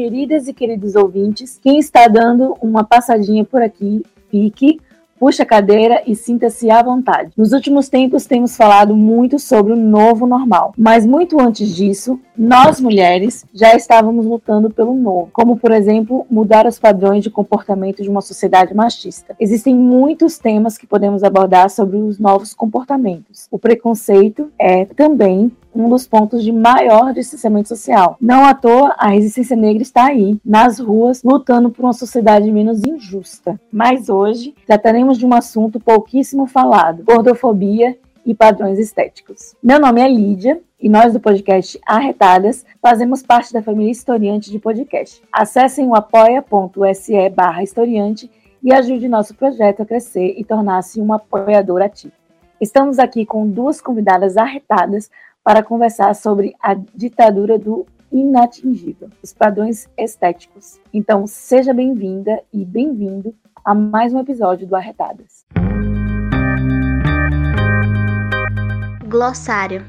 Queridas e queridos ouvintes. Quem está dando uma passadinha por aqui, fique, puxa a cadeira e sinta-se à vontade. Nos últimos tempos temos falado muito sobre o novo normal, mas muito antes disso, nós mulheres já estávamos lutando pelo novo, como por exemplo, mudar os padrões de comportamento de uma sociedade machista. Existem muitos temas que podemos abordar sobre os novos comportamentos. O preconceito é também um dos pontos de maior distanciamento social. Não à toa, a resistência negra está aí, nas ruas, lutando por uma sociedade menos injusta. Mas hoje trataremos de um assunto pouquíssimo falado: gordofobia e padrões estéticos. Meu nome é Lídia e nós do podcast Arretadas fazemos parte da família Historiante de Podcast. Acessem o apoia.se barra historiante e ajude nosso projeto a crescer e tornar-se um apoiador ativo. Estamos aqui com duas convidadas arretadas para conversar sobre a ditadura do inatingível, os padrões estéticos. Então, seja bem-vinda e bem-vindo a mais um episódio do Arretadas. Glossário.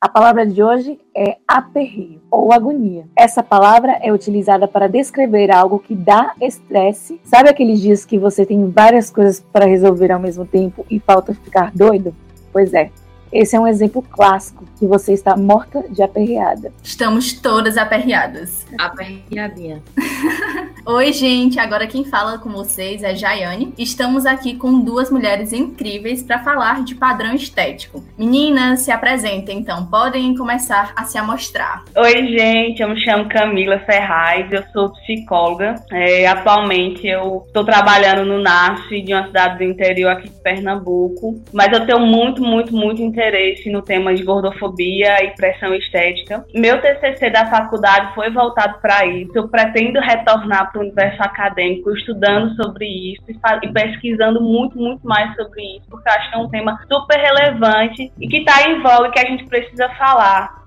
A palavra de hoje é aperreio ou agonia. Essa palavra é utilizada para descrever algo que dá estresse. Sabe aqueles dias que você tem várias coisas para resolver ao mesmo tempo e falta ficar doido? Pois é, esse é um exemplo clássico que você está morta de aperreada. Estamos todas aperreadas. Aperreadinha. Oi, gente. Agora quem fala com vocês é Jaiane. Estamos aqui com duas mulheres incríveis para falar de padrão estético. Meninas, se apresentem então. Podem começar a se amostrar. Oi, gente. Eu me chamo Camila Ferraz. Eu sou psicóloga. É, atualmente eu estou trabalhando no NAF de uma cidade do interior aqui de Pernambuco. Mas eu tenho muito, muito, muito interesse no tema de gordofobia e pressão estética. Meu TCC da faculdade foi voltado para isso. Eu pretendo retornar para o universo acadêmico estudando sobre isso e, pesquisando muito, muito mais sobre isso, porque acho que é um tema super relevante e que está em voga e que a gente precisa falar.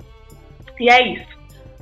E é isso.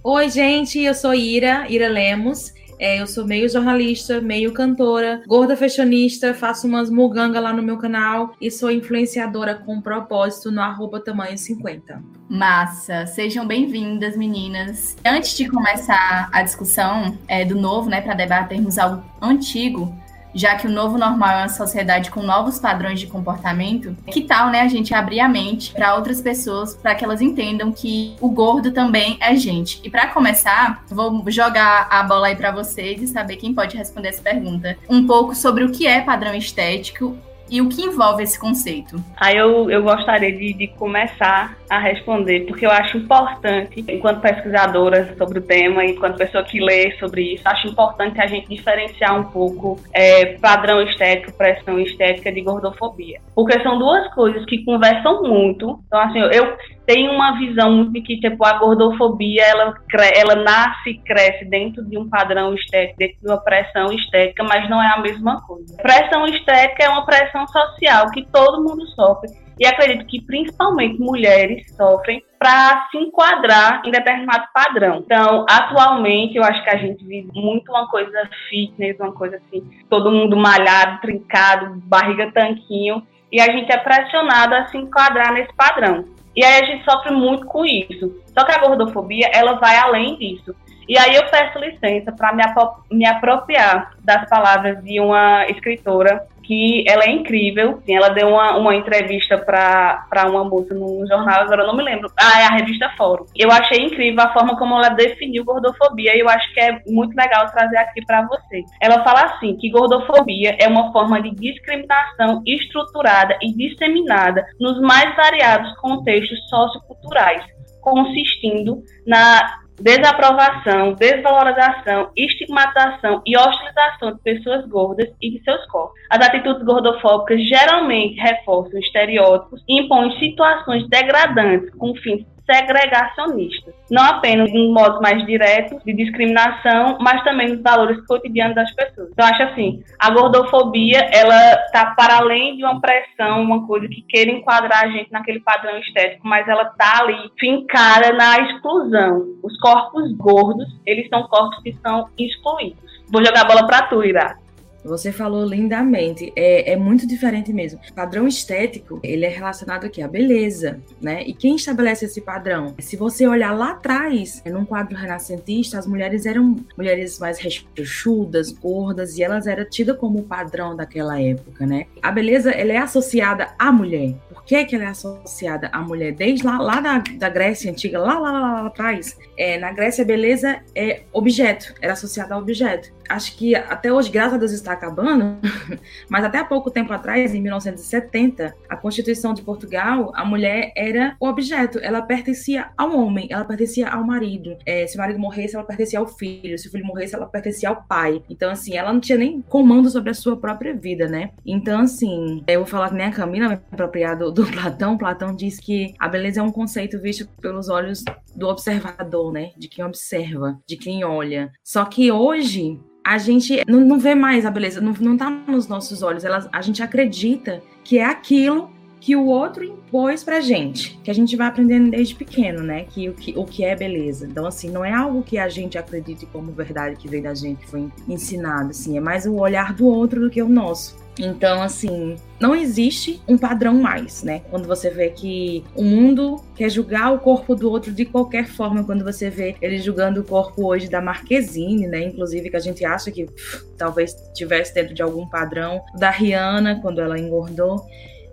Oi, gente, eu sou Ira, Ira Lemos. É, eu sou meio jornalista, meio cantora, gorda fashionista, faço umas muganga lá no meu canal e sou influenciadora com propósito no arroba tamanho 50. Massa! Sejam bem-vindas, meninas. Antes de começar a discussão é, do novo, né, para debatermos algo antigo, já que o novo normal é uma sociedade com novos padrões de comportamento, que tal, né, a gente abrir a mente para outras pessoas, para que elas entendam que o gordo também é gente. E para começar, vou jogar a bola aí para vocês e saber quem pode responder essa pergunta. Um pouco sobre o que é padrão estético e o que envolve esse conceito? Aí eu, eu gostaria de, de, começar a responder, porque eu acho importante, enquanto pesquisadora sobre o tema, enquanto pessoa que lê sobre isso, acho importante a gente diferenciar um pouco é, padrão estético, pressão estética de gordofobia. Porque são duas coisas que conversam muito. Então, assim, eu tenho uma visão de que, tipo, a gordofobia, ela, ela nasce e cresce dentro de um padrão estético, dentro de uma pressão estética, mas não é a mesma coisa. Pressão estética é uma pressão social que todo mundo sofre e acredito que principalmente mulheres sofrem para se enquadrar em determinado padrão. Então, atualmente, eu acho que a gente vive muito uma coisa fitness, uma coisa assim, todo mundo malhado, trincado, barriga tanquinho, e a gente é pressionado a se enquadrar nesse padrão. E aí a gente sofre muito com isso. Só que a gordofobia, ela vai além disso. E aí eu peço licença para me, me apropriar das palavras de uma escritora que ela é incrível. Ela deu uma, uma entrevista para uma moça no jornal, agora eu não me lembro. Ah, é a revista Fórum. Eu achei incrível a forma como ela definiu gordofobia e eu acho que é muito legal trazer aqui para vocês. Ela fala assim que gordofobia é uma forma de discriminação estruturada e disseminada nos mais variados contextos socioculturais, consistindo na desaprovação, desvalorização, estigmatização e hostilização de pessoas gordas e de seus corpos. As atitudes gordofóbicas geralmente reforçam estereótipos e impõem situações degradantes com fins segregacionistas, não apenas em modos mais diretos de discriminação, mas também nos valores cotidianos das pessoas. Então, acho assim, a gordofobia, ela está para além de uma pressão, uma coisa que queira enquadrar a gente naquele padrão estético, mas ela está ali fincada na exclusão. Os corpos gordos, eles são corpos que são excluídos. Vou jogar a bola para tu, Ira. Você falou lindamente, é, é muito diferente mesmo. O padrão estético, ele é relacionado aqui à beleza, né? E quem estabelece esse padrão? Se você olhar lá atrás, num quadro renascentista, as mulheres eram mulheres mais rechuchudas, gordas, e elas eram tidas como o padrão daquela época, né? A beleza, ela é associada à mulher. Por que, que ela é associada à mulher? Desde lá, lá da, da Grécia Antiga, lá, lá, lá, lá, atrás, é, na Grécia, beleza é objeto, era associada a objeto acho que até hoje, graças a Deus, está acabando, mas até há pouco tempo atrás, em 1970, a Constituição de Portugal, a mulher era o objeto, ela pertencia ao homem, ela pertencia ao marido. É, se o marido morresse, ela pertencia ao filho, se o filho morresse, ela pertencia ao pai. Então, assim, ela não tinha nem comando sobre a sua própria vida, né? Então, assim, eu vou falar que nem a Camila, apropriado do Platão, Platão diz que a beleza é um conceito visto pelos olhos do observador, né? De quem observa, de quem olha. Só que hoje a gente não, não vê mais a beleza, não, não tá nos nossos olhos. Ela, a gente acredita que é aquilo que o outro impôs pra gente, que a gente vai aprendendo desde pequeno, né? Que o que, o que é beleza. Então, assim, não é algo que a gente acredite como verdade que veio da gente, foi ensinado, assim, é mais o olhar do outro do que o nosso. Então, assim, não existe um padrão mais, né? Quando você vê que o mundo quer julgar o corpo do outro de qualquer forma, quando você vê ele julgando o corpo hoje da Marquezine, né? Inclusive que a gente acha que pff, talvez tivesse dentro de algum padrão da Rihanna quando ela engordou.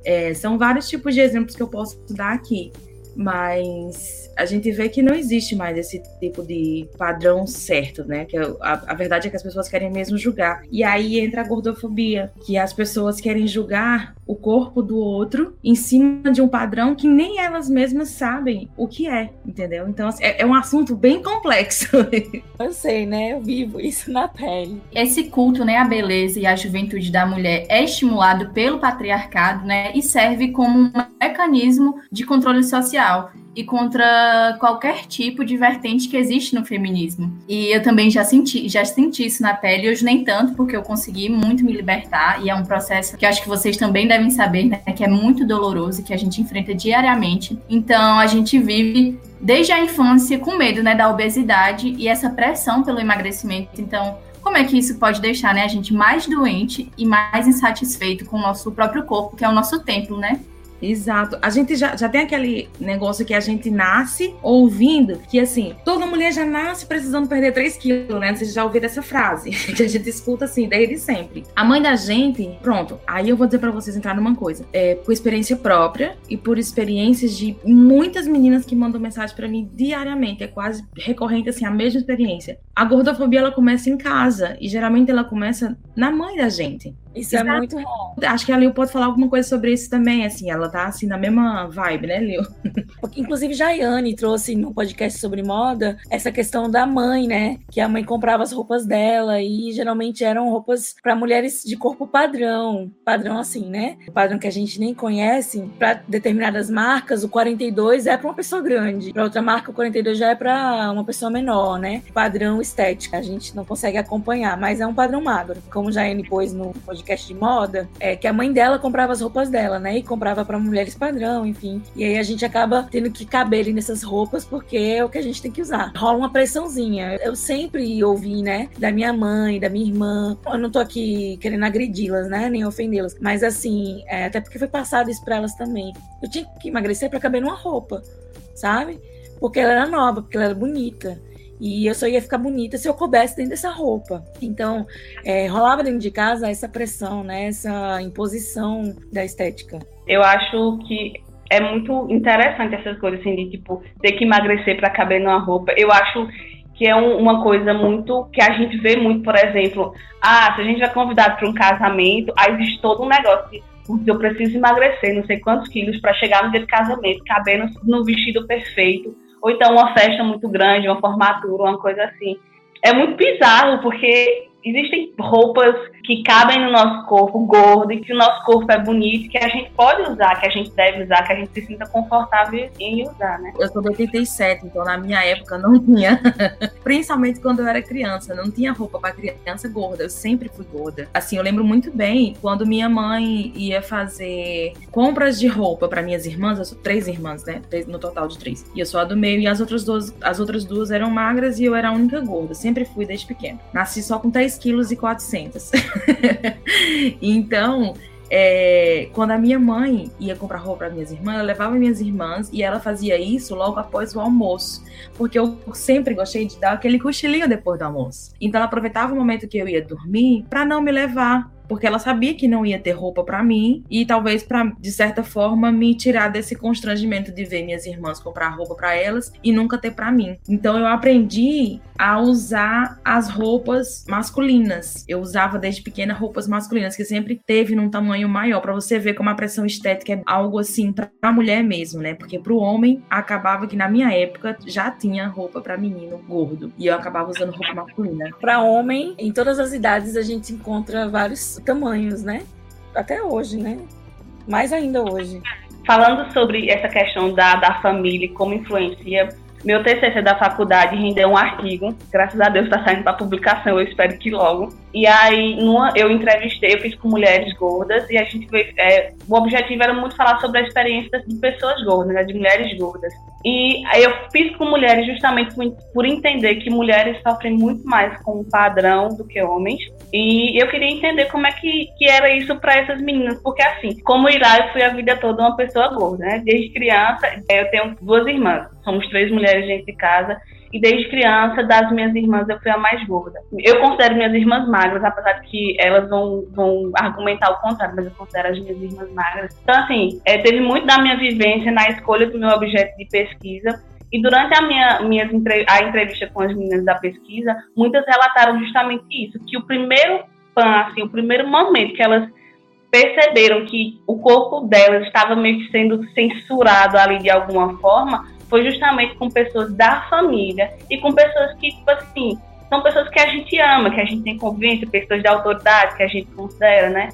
É, são vários tipos de exemplos que eu posso dar aqui, mas a gente vê que não existe mais esse tipo de padrão certo, né? Que a, a, verdade é que as pessoas querem mesmo julgar. E aí entra a gordofobia, que as pessoas querem julgar o corpo do outro em cima de um padrão que nem elas mesmas sabem o que é, entendeu? Então assim, é, é um assunto bem complexo. Eu sei, né? Eu vivo isso na pele. Esse culto, né, à beleza e à juventude da mulher é estimulado pelo patriarcado, né? E serve como um mecanismo de controle social e contra qualquer tipo de vertente que existe no feminismo. E eu também já senti, já senti isso na pele, hoje nem tanto, porque eu consegui muito me libertar, e é um processo que acho que vocês também devem saber, né, que é muito doloroso, que a gente enfrenta diariamente. Então, a gente vive desde a infância com medo, né, da obesidade e essa pressão pelo emagrecimento. Então, como é que isso pode deixar né, a gente mais doente e mais insatisfeito com o nosso próprio corpo, que é o nosso templo, né? Exato. A gente já, já tem aquele negócio que a gente nasce ouvindo que, assim, toda mulher já nasce precisando perder 3 quilos, né? Vocês já ouviram essa frase que a gente escuta, assim, desde sempre. A mãe da gente, pronto, aí eu vou dizer para vocês entrar numa coisa. É, por experiência própria e por experiências de muitas meninas que mandam mensagem para mim diariamente. É quase recorrente, assim, a mesma experiência. A gordofobia, ela começa em casa e geralmente ela começa na mãe da gente. Isso Exato. é muito bom. Acho que a Lil pode falar alguma coisa sobre isso também, assim, ela tá assim na mesma vibe, né, Lil? Inclusive, Jaiane trouxe no podcast sobre moda essa questão da mãe, né? Que a mãe comprava as roupas dela e geralmente eram roupas para mulheres de corpo padrão. Padrão assim, né? Padrão que a gente nem conhece. Para determinadas marcas, o 42 é para uma pessoa grande. Para outra marca, o 42 já é para uma pessoa menor, né? Padrão estético. A gente não consegue acompanhar, mas é um padrão magro. Como Jaiane pôs no podcast podcast de moda, é que a mãe dela comprava as roupas dela, né? E comprava para mulheres padrão, enfim. E aí a gente acaba tendo que caber ali nessas roupas porque é o que a gente tem que usar. Rola uma pressãozinha. Eu sempre ouvi, né, da minha mãe, da minha irmã. Eu não tô aqui querendo agredi-las, né, nem ofendê-las, mas assim, é, até porque foi passado isso para elas também. Eu tinha que emagrecer para caber numa roupa, sabe? Porque ela era nova, porque ela era bonita. E eu só ia ficar bonita se eu coubesse dentro dessa roupa. Então, é, rolava dentro de casa essa pressão, né? Essa imposição da estética. Eu acho que é muito interessante essas coisas, assim, de, tipo, ter que emagrecer para caber numa roupa. Eu acho que é um, uma coisa muito que a gente vê muito, por exemplo, ah, se a gente é convidado para um casamento, aí existe todo um negócio de eu preciso emagrecer não sei quantos quilos para chegar no dia de casamento, caber no, no vestido perfeito ou então uma festa muito grande, uma formatura, uma coisa assim. É muito bizarro, porque existem roupas que cabem no nosso corpo gordo e que o nosso corpo é bonito, que a gente pode usar, que a gente deve usar, que a gente se sinta confortável em usar, né? Eu sou de 87, então na minha época não tinha, principalmente quando eu era criança, não tinha roupa para criança gorda, eu sempre fui gorda. Assim, eu lembro muito bem quando minha mãe ia fazer compras de roupa para minhas irmãs, eu sou três irmãs, né? No total de três. E eu sou a do meio e as outras duas, as outras duas eram magras e eu era a única gorda, sempre fui desde pequena. Nasci só com 3 quilos e 400. então, é, quando a minha mãe ia comprar roupa para minhas irmãs, ela levava minhas irmãs e ela fazia isso logo após o almoço, porque eu sempre gostei de dar aquele cochilinho depois do almoço. Então ela aproveitava o momento que eu ia dormir para não me levar porque ela sabia que não ia ter roupa para mim e talvez para de certa forma me tirar desse constrangimento de ver minhas irmãs comprar roupa para elas e nunca ter para mim. Então eu aprendi a usar as roupas masculinas. Eu usava desde pequena roupas masculinas que sempre teve num tamanho maior para você ver como a pressão estética é algo assim para a mulher mesmo, né? Porque para o homem acabava que na minha época já tinha roupa para menino gordo e eu acabava usando roupa masculina. Para homem, em todas as idades a gente encontra vários tamanhos, né? Até hoje, né? Mais ainda hoje. Falando sobre essa questão da, da família, como influencia, meu TCC da faculdade rendeu um artigo, graças a Deus está saindo para publicação, eu espero que logo. E aí, numa, eu entrevistei, eu fiz com mulheres gordas, e a gente veio, é, o objetivo era muito falar sobre a experiência de pessoas gordas, né, de mulheres gordas. E eu fiz com mulheres justamente por, entender que mulheres sofrem muito mais com o padrão do que homens. E eu queria entender como é que, que era isso para essas meninas, porque assim, como Irá, eu fui a vida toda uma pessoa gorda, né? Desde criança, eu tenho duas irmãs, somos três mulheres dentro de casa, e desde criança, das minhas irmãs, eu fui a mais gorda. Eu considero minhas irmãs magras, apesar de que elas vão, vão argumentar o contrário, mas eu considero as minhas irmãs magras. Então, assim, é, teve muito da minha vivência na escolha do meu objeto de pesquisa. E durante a minha minhas, a entrevista com as meninas da pesquisa, muitas relataram justamente isso, que o primeiro pan, assim, o primeiro momento que elas perceberam que o corpo delas estava meio que sendo censurado ali de alguma forma, foi justamente com pessoas da família e com pessoas que, tipo assim, são pessoas que a gente ama, que a gente tem convivência, pessoas de autoridade que a gente considera, né?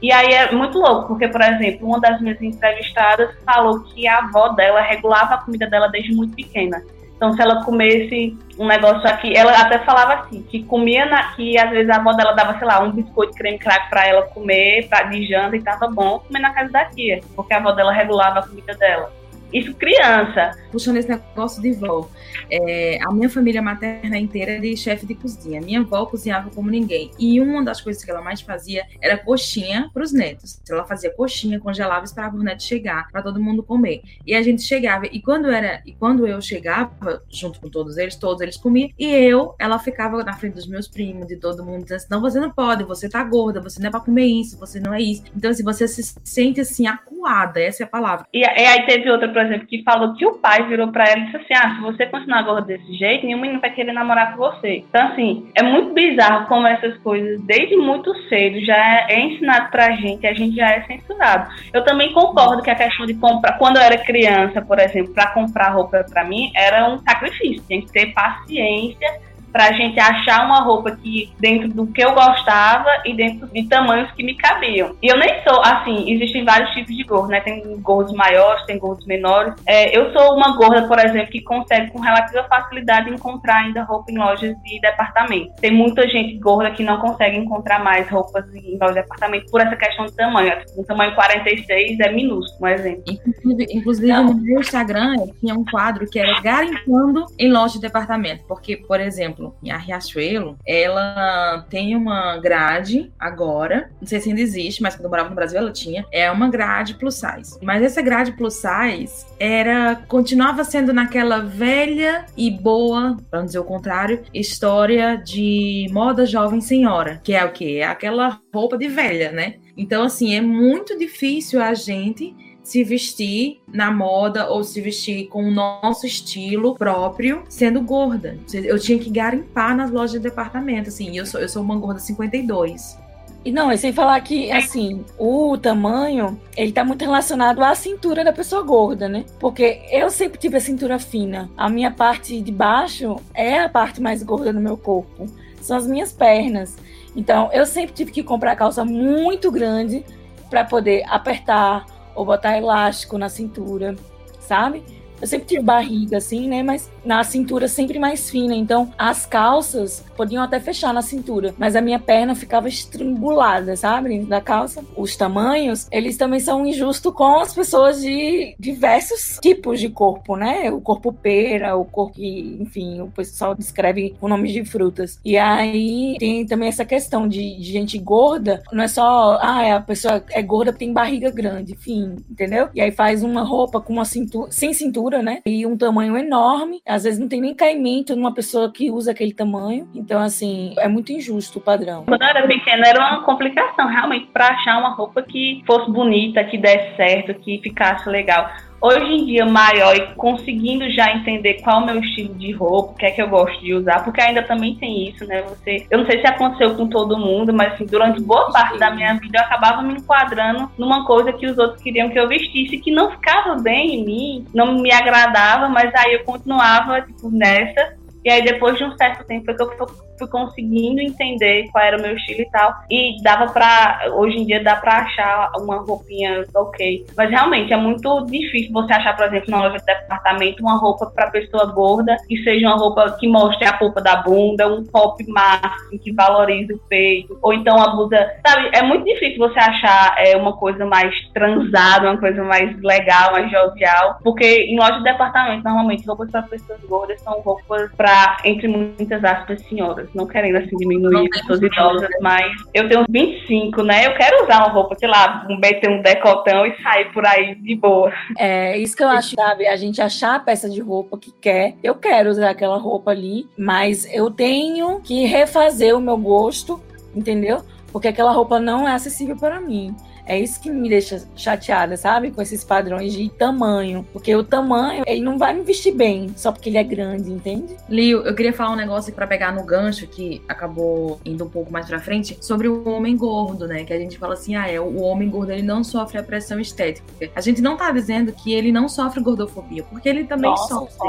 E aí é muito louco, porque, por exemplo, uma das minhas entrevistadas falou que a avó dela regulava a comida dela desde muito pequena. Então, se ela comesse um negócio aqui, ela até falava assim, que comia na, que às vezes a avó dela dava, sei lá, um biscoito creme crack para ela comer pra, de janta e tava bom comer na casa da tia, porque a avó dela regulava a comida dela. Isso criança. Puxando esse negócio de vó. É, a minha família materna inteira é de chefe de cozinha. Minha avó cozinhava como ninguém. E uma das coisas que ela mais fazia era coxinha para os netos. Ela fazia coxinha, congelava e esperava o neto chegar para todo mundo comer. E a gente chegava. E quando era e quando eu chegava, junto com todos eles, todos eles comiam. E eu, ela ficava na frente dos meus primos, de todo mundo, dizendo assim: não, você não pode, você tá gorda, você não é para comer isso, você não é isso. Então, assim, você se sente assim, acuada, essa é a palavra. E, e aí teve outra por exemplo, que falou que o pai virou para ela e disse assim: ah, se você continuar gorda desse jeito, nenhum menino vai querer namorar com você. Então, assim, é muito bizarro como essas coisas, desde muito cedo, já é ensinado pra gente, a gente já é censurado. Eu também concordo que a questão de comprar, quando eu era criança, por exemplo, para comprar roupa para mim, era um sacrifício, tinha que ter paciência pra gente achar uma roupa que dentro do que eu gostava e dentro de tamanhos que me cabiam. E eu nem sou, assim, existem vários tipos de gordo, né? Tem gordos maiores, tem gordos menores. É, eu sou uma gorda, por exemplo, que consegue com relativa facilidade encontrar ainda roupa em lojas de departamento. Tem muita gente gorda que não consegue encontrar mais roupas em lojas de departamento por essa questão de tamanho. Um tamanho 46 é minúsculo, um exemplo. Inclusive, inclusive no meu Instagram tinha um quadro que era garimpando em loja de departamento. Porque, por exemplo, exemplo, a Riachuelo, ela tem uma grade agora, não sei se ainda existe, mas quando eu morava no Brasil ela tinha, é uma grade plus size. Mas essa grade plus size era continuava sendo naquela velha e boa, para não dizer o contrário, história de moda jovem senhora, que é o quê? É aquela roupa de velha, né? Então assim, é muito difícil a gente se vestir na moda ou se vestir com o nosso estilo próprio, sendo gorda. Eu tinha que garimpar nas lojas de departamento, assim, eu sou, eu sou uma gorda 52. E não, e sem falar que, assim, o tamanho, ele tá muito relacionado à cintura da pessoa gorda, né? Porque eu sempre tive a cintura fina. A minha parte de baixo é a parte mais gorda do meu corpo. São as minhas pernas. Então, eu sempre tive que comprar calça muito grande para poder apertar ou botar elástico na cintura, sabe? Eu sempre tive barriga, assim, né? Mas na cintura sempre mais fina. Então, as calças podiam até fechar na cintura, mas a minha perna ficava estrangulada, sabe? Da calça. Os tamanhos, eles também são injustos com as pessoas de diversos tipos de corpo, né? O corpo pera, o corpo que, enfim, o pessoal descreve com nomes de frutas. E aí tem também essa questão de, de gente gorda, não é só, ah, a pessoa é gorda porque tem barriga grande, enfim, entendeu? E aí faz uma roupa com uma cintura, sem cintura altura, né? E um tamanho enorme. Às vezes não tem nem caimento numa pessoa que usa aquele tamanho. Então, assim, é muito injusto o padrão. Quando eu era pequena, era uma complicação, realmente, para achar uma roupa que fosse bonita, que desse certo, que ficasse legal hoje em dia maior e conseguindo já entender qual é o meu estilo de roupa, o que é que eu gosto de usar, porque ainda também tem isso, né? Você, eu não sei se aconteceu com todo mundo, mas assim, durante boa parte Sim. da minha vida eu acabava me enquadrando numa coisa que os outros queriam que eu vestisse, que não ficava bem em mim, não me agradava, mas aí eu continuava tipo nessa. E aí depois de um certo tempo foi que eu fui conseguindo entender qual era o meu estilo e tal. E dava pra. Hoje em dia dá pra achar uma roupinha ok. Mas realmente é muito difícil você achar, por exemplo, na loja de departamento, uma roupa pra pessoa gorda que seja uma roupa que mostre a polpa da bunda, um top máximo que valorize o peito. Ou então a blusa. Sabe, é muito difícil você achar é, uma coisa mais transada, uma coisa mais legal, mais jovial. Porque em loja de departamento, normalmente, roupas para pessoas gordas são roupas pra, entre muitas aspas, senhoras não querendo assim diminuir pessoas idosas, mas eu tenho 25, né? Eu quero usar uma roupa, sei lá, meter um decotão e sair por aí de boa. É, isso que eu acho, sabe? A gente achar a peça de roupa que quer. Eu quero usar aquela roupa ali, mas eu tenho que refazer o meu gosto, entendeu? Porque aquela roupa não é acessível para mim. É isso que me deixa chateada, sabe? Com esses padrões de tamanho. Porque o tamanho, ele não vai me vestir bem só porque ele é grande, entende? Lio, eu queria falar um negócio para pegar no gancho que acabou indo um pouco mais pra frente sobre o homem gordo, né? Que a gente fala assim, ah, é, o homem gordo ele não sofre a pressão estética. A gente não tá dizendo que ele não sofre gordofobia, porque ele também Nossa, sofre.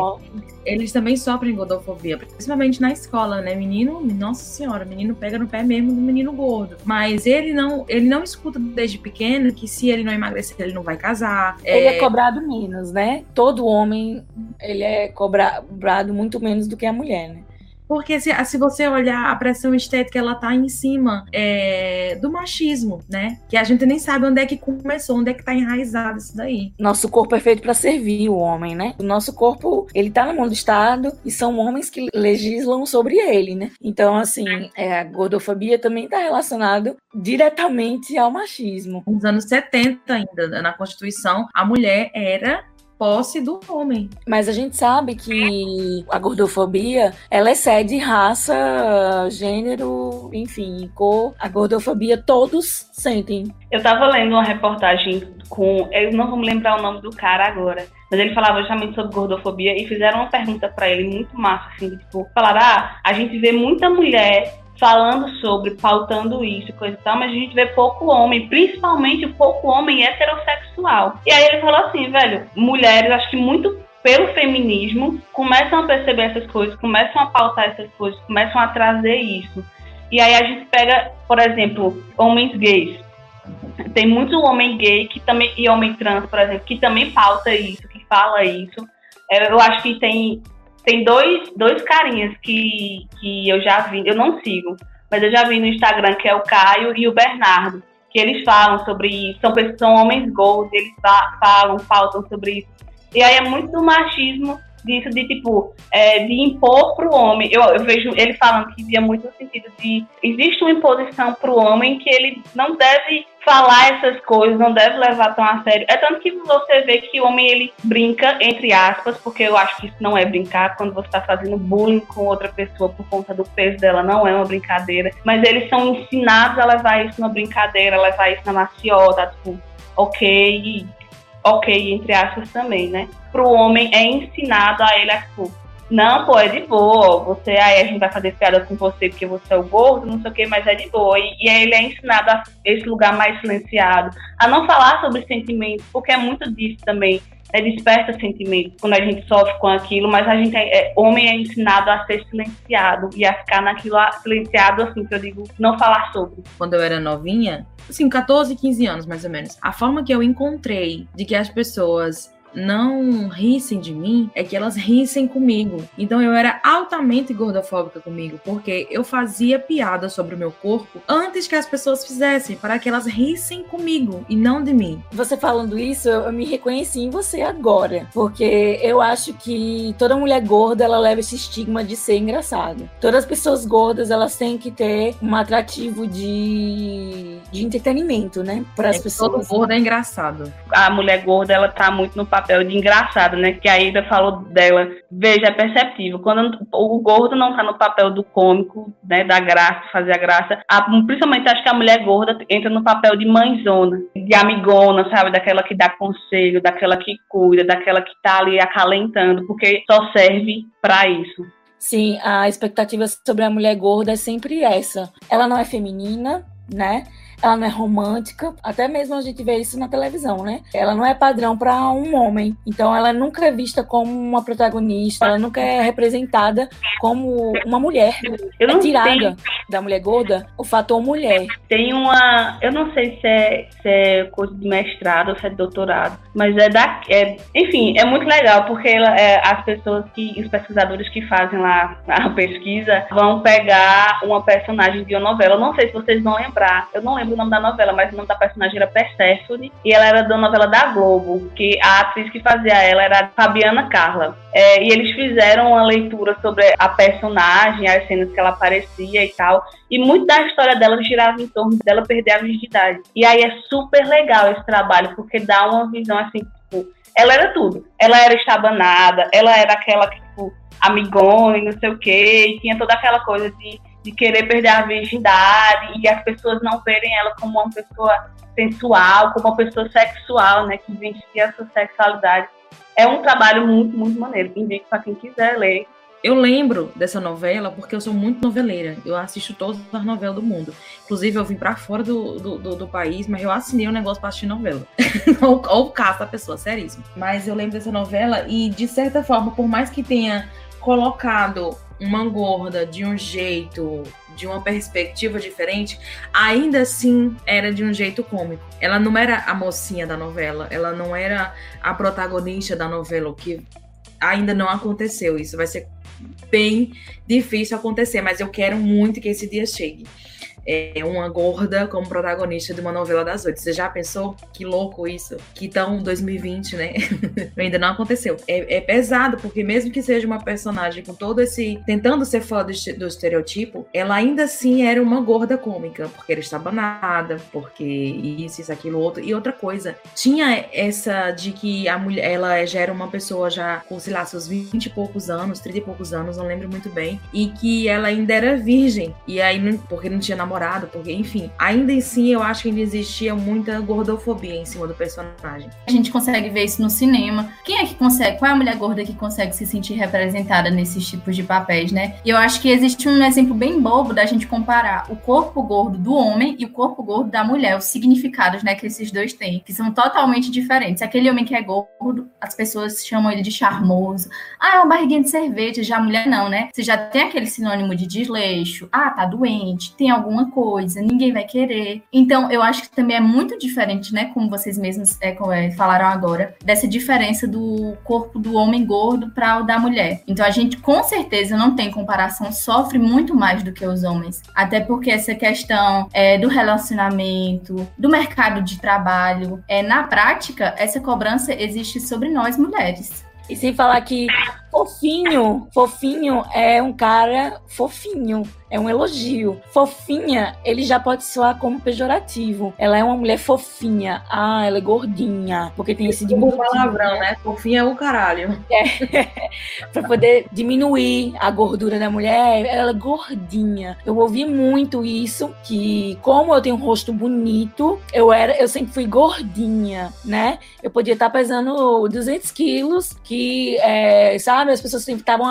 Eles também sofrem gordofobia, principalmente na escola, né? Menino, nossa senhora, menino pega no pé mesmo do menino gordo. Mas ele não, ele não escuta desde pequeno pequeno que se ele não emagrecer, ele não vai casar. Ele é, é cobrado menos, né? Todo homem, ele é cobrado muito menos do que a mulher, né? Porque se, se você olhar a pressão estética, ela tá em cima é, do machismo, né? Que a gente nem sabe onde é que começou, onde é que tá enraizado isso daí. Nosso corpo é feito para servir o homem, né? O nosso corpo, ele tá no mundo do Estado e são homens que legislam sobre ele, né? Então, assim, é, a gordofobia também tá relacionado diretamente ao machismo. Nos anos 70 ainda, na Constituição, a mulher era posse do homem. Mas a gente sabe que a gordofobia, ela excede raça, gênero, enfim, cor. A gordofobia todos sentem. Eu tava lendo uma reportagem com, eu não vou me lembrar o nome do cara agora, mas ele falava justamente sobre gordofobia e fizeram uma pergunta para ele muito massa, assim, tipo, falaram, ah, a gente vê muita mulher falando sobre, pautando isso, coisa e tal, mas a gente vê pouco homem, principalmente pouco homem heterossexual. E aí ele falou assim, velho, mulheres, acho que muito pelo feminismo, começam a perceber essas coisas, começam a pautar essas coisas, começam a trazer isso. E aí a gente pega, por exemplo, homens gays. Tem muito homem gay que também e homem trans, por exemplo, que também pauta isso, que fala isso. É, eu acho que tem tem dois, dois carinhas que, que eu já vi, eu não sigo, mas eu já vi no Instagram, que é o Caio e o Bernardo, que eles falam sobre isso, são, são homens gold, eles falam, faltam sobre isso. E aí é muito do machismo disso de tipo é, de impor para o homem. Eu, eu, vejo ele falando que via muito no sentido de existe uma imposição para o homem que ele não deve falar essas coisas, não deve levar tão a sério. É tanto que você vê que o homem ele brinca entre aspas, porque eu acho que isso não é brincar quando você está fazendo bullying com outra pessoa por conta do peso dela, não é uma brincadeira. Mas eles são ensinados a levar isso na brincadeira, levar isso na maciota, tipo, ok, ok, entre aspas também, né? Para o homem é ensinado a ele, tipo, não, pô, é de boa. Você aí a gente vai fazer piada com você porque você é o gordo, não sei o que, mas é de boa. E, e aí ele é ensinado a esse lugar mais silenciado, a não falar sobre sentimentos, porque é muito disso também. É, desperta sentimentos quando a gente sofre com aquilo, mas a gente é, é, homem é ensinado a ser silenciado e a ficar naquilo silenciado assim que eu digo, não falar sobre. Quando eu era novinha, assim, 14, 15 anos mais ou menos, a forma que eu encontrei de que as pessoas não rissem de mim, é que elas rissem comigo. Então eu era altamente gordofóbica comigo, porque eu fazia piada sobre o meu corpo antes que as pessoas fizessem, para que elas rissem comigo e não de mim. Você falando isso, eu me reconheci em você agora, porque eu acho que toda mulher gorda ela leva esse estigma de ser engraçado. Todas as pessoas gordas elas têm que ter um atrativo de, de entretenimento, né? Para as é pessoas. Todo gordo é engraçado. A mulher gorda ela tá muito no papel de engraçada, né? Que a Ida falou dela. Veja, é perceptível. Quando o gordo não tá no papel do cômico, né? Da graça, fazer a graça. A, principalmente acho que a mulher gorda entra no papel de mãezona, de amigona, sabe? Daquela que dá conselho, daquela que cuida, daquela que tá ali acalentando, porque só serve para isso. Sim, a expectativa sobre a mulher gorda é sempre essa. Ela não é feminina, né? Ela não é romântica, até mesmo a gente vê isso na televisão, né? Ela não é padrão para um homem, então ela nunca é vista como uma protagonista, ela nunca é representada como uma mulher. Eu é tirada sei. da mulher gorda o fator mulher. Tem uma, eu não sei se é, se é coisa de mestrado ou se é de doutorado, mas é da, é, enfim, é muito legal porque ela, é, as pessoas que, os pesquisadores que fazem lá a pesquisa vão pegar uma personagem de uma novela. Eu não sei se vocês vão lembrar, eu não lembro lembro o nome da novela, mas o nome da personagem era Persephone, e ela era da novela da Globo, que a atriz que fazia ela era Fabiana Carla. É, e eles fizeram uma leitura sobre a personagem, as cenas que ela aparecia e tal, e muito da história dela girava em torno dela perder a virgindade. E aí é super legal esse trabalho, porque dá uma visão assim, tipo, ela era tudo. Ela era estabanada, ela era aquela, tipo, amigona e não sei o quê, e tinha toda aquela coisa de de querer perder a virgindade e as pessoas não verem ela como uma pessoa sensual, como uma pessoa sexual, né, que vivencia a sua sexualidade. É um trabalho muito, muito maneiro. Indico para quem quiser ler. Eu lembro dessa novela porque eu sou muito noveleira. Eu assisto todas as novelas do mundo. Inclusive, eu vim para fora do, do, do, do, país, mas eu assinei um negócio para assistir novela. ou, ou caso da pessoa, seríssimo. Mas eu lembro dessa novela e, de certa forma, por mais que tenha colocado uma gorda de um jeito, de uma perspectiva diferente, ainda assim era de um jeito cômico. Ela não era a mocinha da novela, ela não era a protagonista da novela, o que ainda não aconteceu. Isso vai ser bem difícil acontecer, mas eu quero muito que esse dia chegue é, uma gorda como protagonista de uma novela das oito. Você já pensou? Que louco isso? Que tão 2020, né? Ainda não aconteceu. É, é, pesado, porque mesmo que seja uma personagem com todo esse. tentando ser fã do, do, estereotipo, ela ainda assim era uma gorda cômica, porque era estabanada, porque isso, isso, aquilo, outro. E outra coisa, tinha essa de que a mulher, ela já era uma pessoa já com, sei lá, seus 20 e poucos anos, 30 e poucos anos, não lembro muito bem, e que ela ainda era virgem. E aí, porque não tinha namorado namorado, porque, enfim, ainda assim eu acho que ainda existia muita gordofobia em cima do personagem. A gente consegue ver isso no cinema. Quem é que consegue? Qual é a mulher gorda que consegue se sentir representada nesses tipos de papéis, né? E eu acho que existe um exemplo bem bobo da gente comparar o corpo gordo do homem e o corpo gordo da mulher, os significados, né, que esses dois têm, que são totalmente diferentes. Aquele homem que é gordo, as pessoas chamam ele de charmoso. Ah, é uma barriguinha de cerveja. Já a mulher não, né? Você já tem aquele sinônimo de desleixo. Ah, tá doente, tem alguma coisa, ninguém vai querer. Então, eu acho que também é muito diferente, né? Como vocês mesmos é, é falaram agora, dessa diferença do corpo do homem gordo para o da mulher. Então, a gente com certeza não tem comparação, sofre muito mais do que os homens. Até porque essa questão é, do relacionamento, do mercado de trabalho, é, na prática, essa cobrança existe sobre nós mulheres. E sem falar que fofinho, fofinho é um cara fofinho é um elogio. Fofinha, ele já pode soar como pejorativo. Ela é uma mulher fofinha. Ah, ela é gordinha. Porque tem esse diminuto. palavrão, né? Fofinha é o caralho. É. pra poder diminuir a gordura da mulher, ela é gordinha. Eu ouvi muito isso, que como eu tenho um rosto bonito, eu era, eu sempre fui gordinha, né? Eu podia estar pesando 200 quilos, que, é, sabe? Sabe? As pessoas tentavam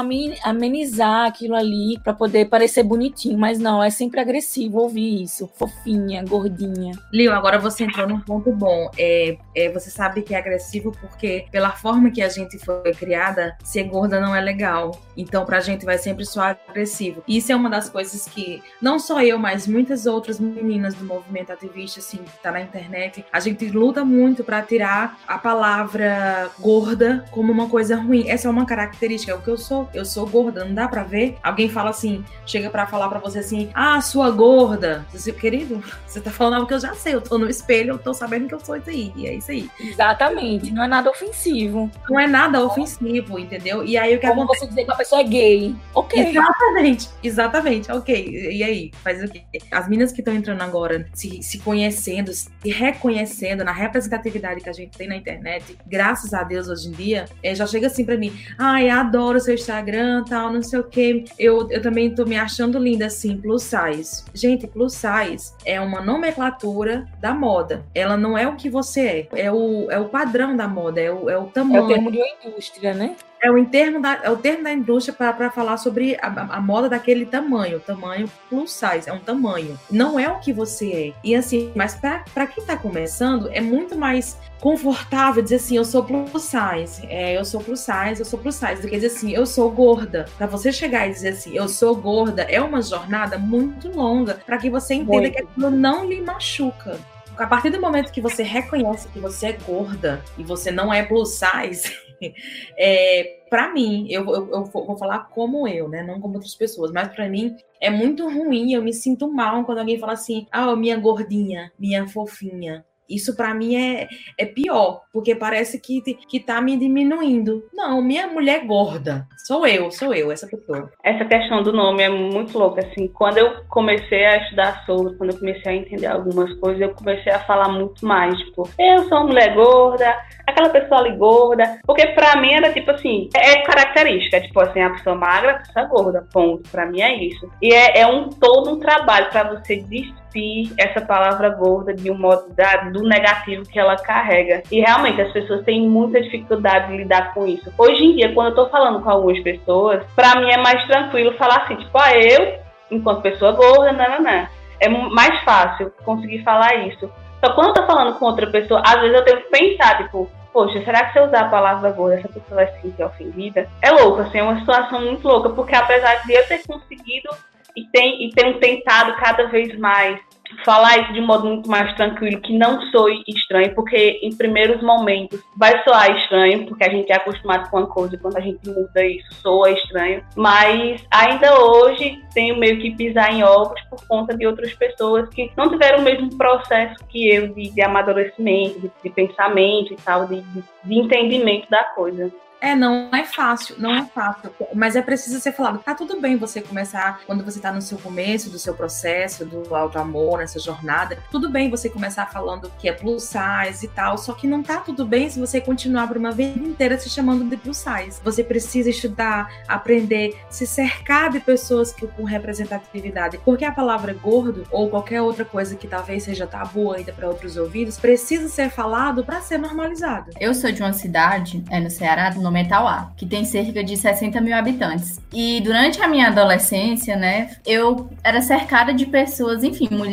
amenizar aquilo ali para poder parecer bonitinho, mas não, é sempre agressivo ouvir isso. Fofinha, gordinha. Lio, agora você entrou num ponto bom. É, é, você sabe que é agressivo porque, pela forma que a gente foi criada, ser gorda não é legal. Então, pra gente vai sempre soar agressivo. Isso é uma das coisas que, não só eu, mas muitas outras meninas do movimento ativista, assim, que tá na internet, a gente luta muito para tirar a palavra gorda como uma coisa ruim. Essa é uma característica, é o que eu sou. Eu sou gorda, não dá para ver? Alguém fala assim, chega para falar para você assim: "Ah, sua gorda". Você, querido, você tá falando algo que eu já sei, eu tô no espelho, eu tô sabendo que eu sou isso aí, e é isso aí. Exatamente, não é nada ofensivo. Não é nada ofensivo, entendeu? E aí o que Como acontece? você dizer que a pessoa é gay. OK. Exatamente, exatamente, ok. E aí, faz o quê? As meninas que estão entrando agora, se, se conhecendo, se reconhecendo na representatividade que a gente tem na internet, graças a Deus hoje em dia, é, já chega assim pra mim, ai, adoro seu Instagram, tal, não sei o quê. Eu, eu também tô me achando linda, assim, plus size. Gente, plus size é uma nomenclatura da moda. Ela não é o que você é, é o, é o padrão da moda, é o, é o É tamanho. o termo de uma indústria, né? É o, termo da, é o termo da indústria para falar sobre a, a, moda daquele tamanho, tamanho plus size, é um tamanho. Não é o que você é. E assim, mas para quem está começando, é muito mais confortável dizer assim, eu sou plus size, é, eu sou plus size, eu sou plus size, do que dizer assim, eu sou gorda. Para você chegar e dizer assim, eu sou gorda, é uma jornada muito longa para que você entenda Muito. que aquilo não lhe machuca. A partir do momento que você reconhece que você é gorda e você não é plus size, é, para mim, eu, eu, eu vou falar como eu, né? Não como outras pessoas, mas para mim é muito ruim. Eu me sinto mal quando alguém fala assim: ah, minha gordinha, minha fofinha. Isso para mim é, é pior, porque parece que, que tá me diminuindo. Não, minha mulher gorda. Sou eu, sou eu, essa pessoa. Essa questão do nome é muito louca, assim. Quando eu comecei a estudar sobre, quando eu comecei a entender algumas coisas, eu comecei a falar muito mais, tipo, eu sou uma mulher gorda, aquela pessoa ali gorda, porque pra mim era tipo assim, é característica, tipo assim, a pessoa magra, a pessoa gorda, ponto. Pra mim é isso. E é, é um todo um trabalho pra você despir essa palavra gorda de um modo da, do negativo que ela carrega. E realmente as pessoas têm muita dificuldade de lidar com isso. Hoje em dia, quando eu tô falando com algumas pessoas, pra mim é mais tranquilo falar assim, tipo, ah, eu, enquanto pessoa gorda, não, não, não. É mais fácil conseguir falar isso. Só quando eu tô falando com outra pessoa, às vezes eu tenho que pensar, tipo, poxa, será que se eu usar a palavra gorda, essa pessoa vai se sentir ofendida? É louco, assim, é uma situação muito louca, porque apesar de eu ter conseguido e, tem, e tenho tentado cada vez mais falar isso de modo muito mais tranquilo, que não soe estranho, porque em primeiros momentos vai soar estranho, porque a gente é acostumado com uma coisa e quando a gente muda isso soa estranho, mas ainda hoje tenho meio que pisar em ovos por conta de outras pessoas que não tiveram o mesmo processo que eu de, de amadurecimento, de, de, pensamento e tal, de, de entendimento da coisa. É, não é fácil, não é fácil, mas é preciso ser falado. Tá tudo bem você começar quando você tá no seu começo do seu processo, do alto amor, nessa jornada. Tudo bem você começar falando que é plus size e tal, só que não tá tudo bem se você continuar por uma vida inteira se chamando de plus size. Você precisa estudar, aprender, se cercar de pessoas que com representatividade, porque a palavra gordo ou qualquer outra coisa que talvez seja tabu ainda para outros ouvidos, precisa ser falado para ser normalizado. Eu sou de uma cidade, é no Ceará, no Metauá, que tem cerca de 60 mil habitantes. E durante a minha adolescência, né, eu era cercada de pessoas, enfim, mul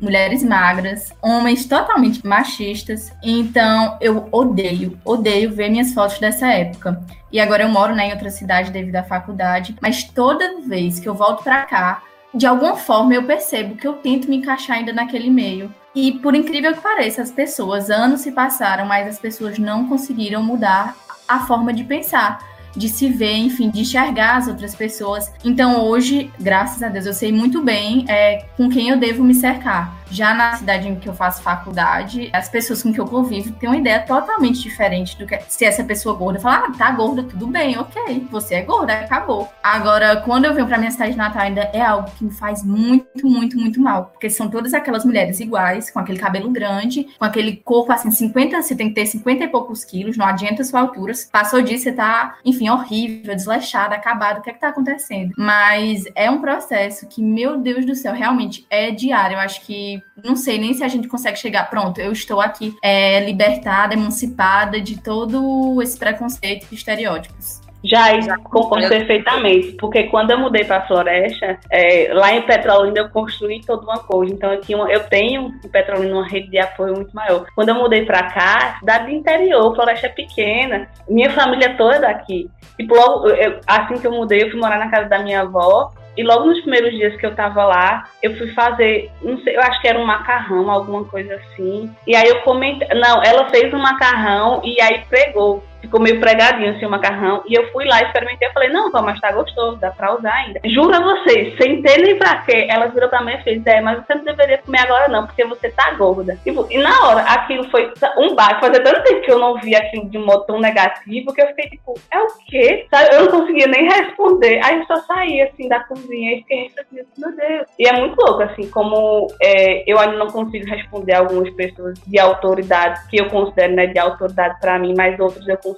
mulheres magras, homens totalmente machistas. Então, eu odeio, odeio ver minhas fotos dessa época. E agora eu moro né, em outra cidade devido à faculdade, mas toda vez que eu volto para cá, de alguma forma eu percebo que eu tento me encaixar ainda naquele meio. E por incrível que pareça, as pessoas, anos se passaram, mas as pessoas não conseguiram mudar a forma de pensar, de se ver, enfim, de enxergar as outras pessoas. Então hoje, graças a Deus, eu sei muito bem é, com quem eu devo me cercar. Já na cidade em que eu faço faculdade, as pessoas com que eu convivo têm uma ideia totalmente diferente do que se essa pessoa gorda falar, ah, tá gorda, tudo bem, ok, você é gorda, acabou. Agora, quando eu venho pra minha cidade natal, ainda é algo que me faz muito, muito, muito mal, porque são todas aquelas mulheres iguais, com aquele cabelo grande, com aquele corpo assim, 50, você tem que ter 50 e poucos quilos, não adianta a sua altura. Passou disso, você tá, enfim, horrível, desleixada, acabada, o que é que tá acontecendo? Mas é um processo que, meu Deus do céu, realmente é diário. Eu acho que não sei nem se a gente consegue chegar, pronto, eu estou aqui é, libertada, emancipada de todo esse preconceito e estereótipos. Já, já concordo perfeitamente, porque quando eu mudei para a floresta, é, lá em Petrolina eu construí toda uma coisa, então eu, tinha uma, eu tenho em Petrolina uma rede de apoio muito maior. Quando eu mudei para cá, cidade do interior, floresta é pequena, minha família toda é daqui. Tipo, logo, eu, assim que eu mudei, eu fui morar na casa da minha avó, e logo nos primeiros dias que eu tava lá, eu fui fazer, não sei, eu acho que era um macarrão, alguma coisa assim. E aí eu comentei, não, ela fez um macarrão e aí pregou ficou meio pregadinho assim o macarrão. E eu fui lá, experimentei, eu falei, não, vó, mas tá gostoso, dá pra usar ainda. Juro a vocês, sem ter nem pra quê, ela virou pra mim e fez, é, mas você não deveria comer agora não, porque você tá gorda. Tipo, e na hora, aquilo foi um baque, fazia tanto tempo que eu não via aquilo de um modo tão negativo, que eu fiquei tipo, é o quê? Sabe? Eu não conseguia nem responder. Aí eu só saí assim da cozinha e fiquei assim, meu Deus. E é muito louco, assim, como é, eu ainda não consigo responder algumas pessoas de autoridade, que eu considero né, de autoridade pra mim, mas outros eu consigo,